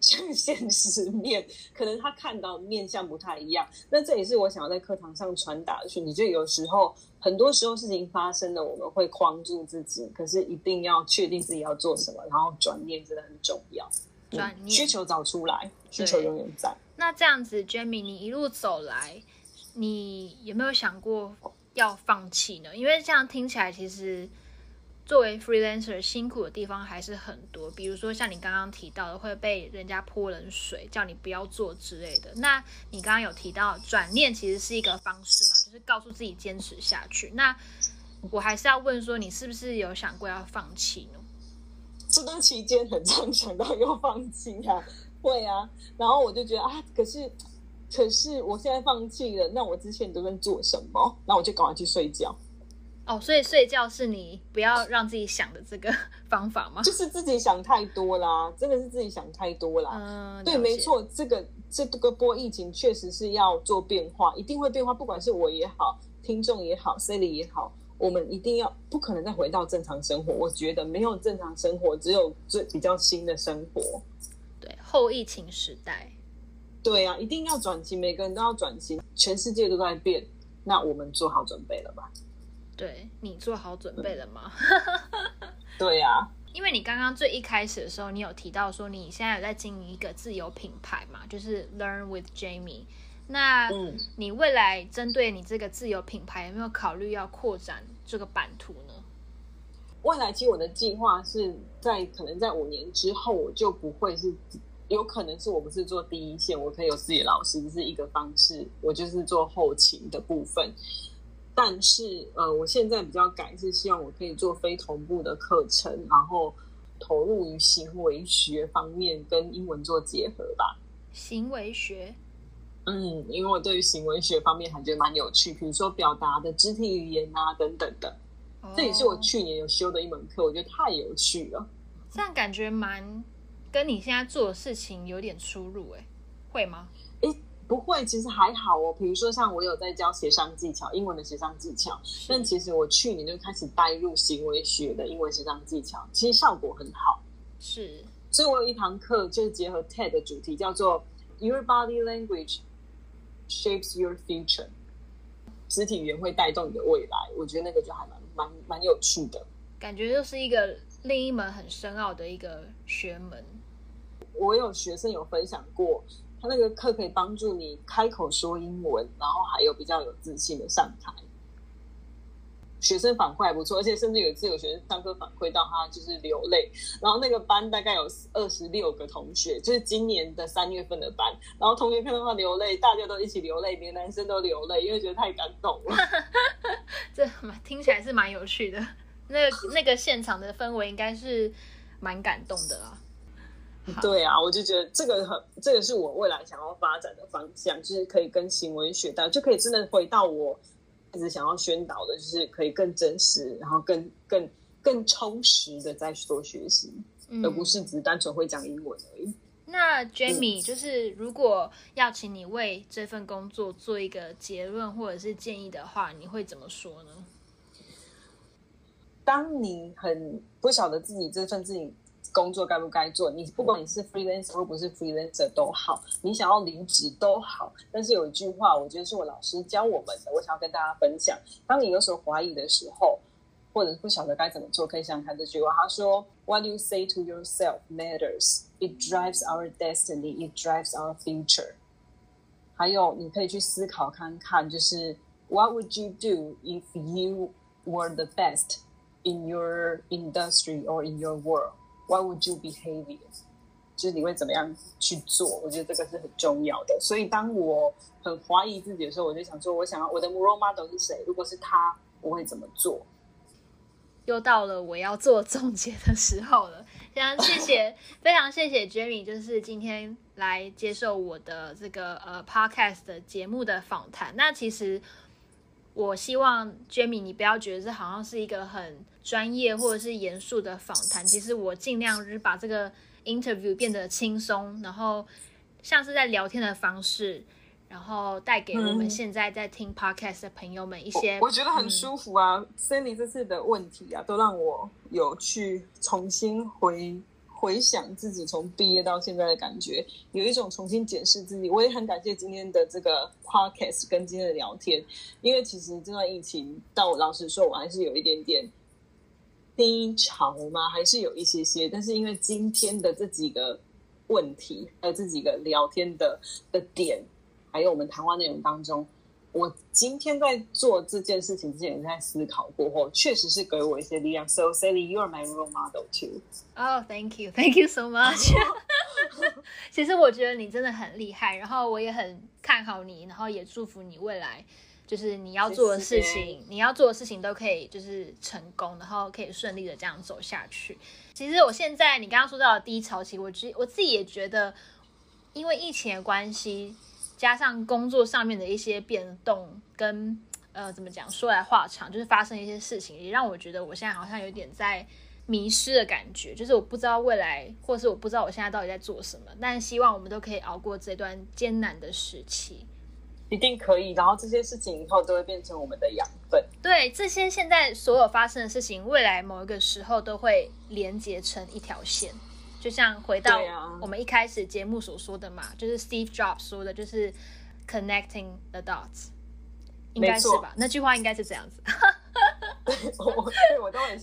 现实面，可能他看到面相不太一样。那这也是我想要在课堂上传达的，你就有时候很多时候事情发生了，我们会框住自己，可是一定要确定自己要做什么，然后转念真的很重要。转念需求找出来，需求永远在。那这样子，Jamie，你一路走来，你有没有想过要放弃呢？因为这样听起来，其实作为 freelancer 辛苦的地方还是很多。比如说像你刚刚提到的，会被人家泼冷水，叫你不要做之类的。那你刚刚有提到转念，其实是一个方式嘛，就是告诉自己坚持下去。那我还是要问说，你是不是有想过要放弃呢？这段期间很常想到要放弃啊，会啊，然后我就觉得啊，可是可是我现在放弃了，那我之前都在做什么？那我就赶快去睡觉。哦，所以睡觉是你不要让自己想的这个 方法吗？就是自己想太多啦，真的是自己想太多啦。嗯，对，没错，这个这个波疫情确实是要做变化，一定会变化，不管是我也好，听众也好，Sally 也好。我们一定要不可能再回到正常生活，我觉得没有正常生活，只有最比较新的生活。对，后疫情时代，对啊，一定要转型，每个人都要转型，全世界都在变，那我们做好准备了吧？对，你做好准备了吗？对呀、啊，因为你刚刚最一开始的时候，你有提到说你现在有在经营一个自由品牌嘛，就是 Learn with Jamie。那你未来针对你这个自由品牌，有没有考虑要扩展这个版图呢？未来其实我的计划是在可能在五年之后，我就不会是，有可能是我不是做第一线，我可以有自己的老师，这是一个方式，我就是做后勤的部分。但是呃，我现在比较赶，是希望我可以做非同步的课程，然后投入于行为学方面，跟英文做结合吧。行为学。嗯，因为我对于行为学方面还觉得蛮有趣，比如说表达的肢体语言啊等等的，哦、这也是我去年有修的一门课，我觉得太有趣了。这样感觉蛮跟你现在做的事情有点出入，哎，会吗？诶，不会，其实还好哦。比如说像我有在教协商技巧，英文的协商技巧，但其实我去年就开始带入行为学的英文协商技巧，其实效果很好。是，所以我有一堂课就是结合 TED 的主题，叫做 Your Body Language。Shapes your future，肢体语言会带动你的未来。我觉得那个就还蛮蛮蛮有趣的，感觉就是一个另一门很深奥的一个学门。我有学生有分享过，他那个课可以帮助你开口说英文，然后还有比较有自信的上台。学生反馈还不错，而且甚至有一次有学生上课反馈到他就是流泪，然后那个班大概有二十六个同学，就是今年的三月份的班，然后同学看到他流泪，大家都一起流泪，连男生都流泪，因为觉得太感动了。这听起来是蛮有趣的，那个那个现场的氛围应该是蛮感动的啊。对啊，我就觉得这个很，这个是我未来想要发展的方向，就是可以跟行为学到，就可以真的回到我。一直想要宣导的就是可以更真实，然后更更更充实的在做学习，嗯、而不是只单纯会讲英文而已。那 Jamie，就是如果要请你为这份工作做一个结论或者是建议的话，你会怎么说呢？当你很不晓得自己这份自己。工作该不该做？你不管你是 freelancer 或不是 freelancer 都好，你想要离职都好。但是有一句话，我觉得是我老师教我们的，我想要跟大家分享。当你有所怀疑的时候，或者不晓得该怎么做，可以想想看这句话。他说：“What you say to yourself matters. It drives our destiny. It drives our future.” 还有，你可以去思考看看，就是 What would you do if you were the best in your industry or in your world? Why would you behave? 就是你会怎么样去做？我觉得这个是很重要的。所以当我很怀疑自己的时候，我就想说，我想要我的 role model 是谁？如果是他，我会怎么做？又到了我要做总结的时候了。非常谢谢，非常谢谢 Jamie，就是今天来接受我的这个呃 podcast 的节目的访谈。那其实。我希望 Jamie，你不要觉得这好像是一个很专业或者是严肃的访谈。其实我尽量就是把这个 interview 变得轻松，然后像是在聊天的方式，然后带给我们现在在听 podcast 的朋友们一些，我，我觉得很舒服啊。Sandy、嗯、这次的问题啊，都让我有去重新回回想自己从毕业到现在的感觉，有一种重新检视自己。我也很感谢今天的这个 podcast 跟今天的聊天，因为其实这段疫情，到老实说，我还是有一点点低潮嘛，还是有一些些。但是因为今天的这几个问题，还有这几个聊天的的点。还有我们谈话内容当中，我今天在做这件事情之前，也在思考过后，确实是给我一些力量。So Sally, you are my role model too. Oh, thank you, thank you so much. 其实我觉得你真的很厉害，然后我也很看好你，然后也祝福你未来，就是你要做的事情，你要做的事情都可以就是成功，然后可以顺利的这样走下去。其实我现在你刚刚说到的低潮期，我觉我自己也觉得，因为疫情的关系。加上工作上面的一些变动跟呃怎么讲，说来话长，就是发生一些事情，也让我觉得我现在好像有点在迷失的感觉，就是我不知道未来，或是我不知道我现在到底在做什么。但希望我们都可以熬过这段艰难的时期，一定可以。然后这些事情以后都会变成我们的养分。对，这些现在所有发生的事情，未来某一个时候都会连接成一条线。就像回到我们一开始节目所说的嘛，啊、就是 Steve Jobs 说的，就是 connecting the dots，应该是吧？那句话应该是这样子。我我都会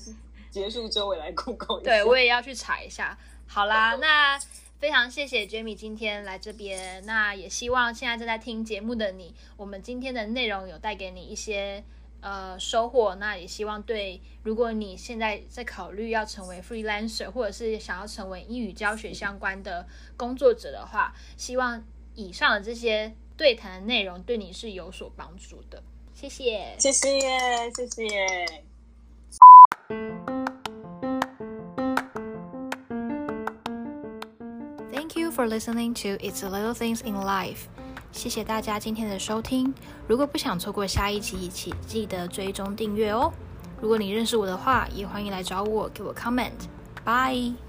结束之后我来 Google 一下。对，我也要去查一下。好啦，那非常谢谢 Jamie 今天来这边，那也希望现在正在听节目的你，我们今天的内容有带给你一些。呃，收获。那也希望对，如果你现在在考虑要成为 freelancer，或者是想要成为英语教学相关的工作者的话，希望以上的这些对谈的内容对你是有所帮助的。谢谢，谢谢，谢谢。Thank you for listening to It's the Little Things in Life. 谢谢大家今天的收听。如果不想错过下一集，请记得追踪订阅哦。如果你认识我的话，也欢迎来找我，给我 comment。Bye。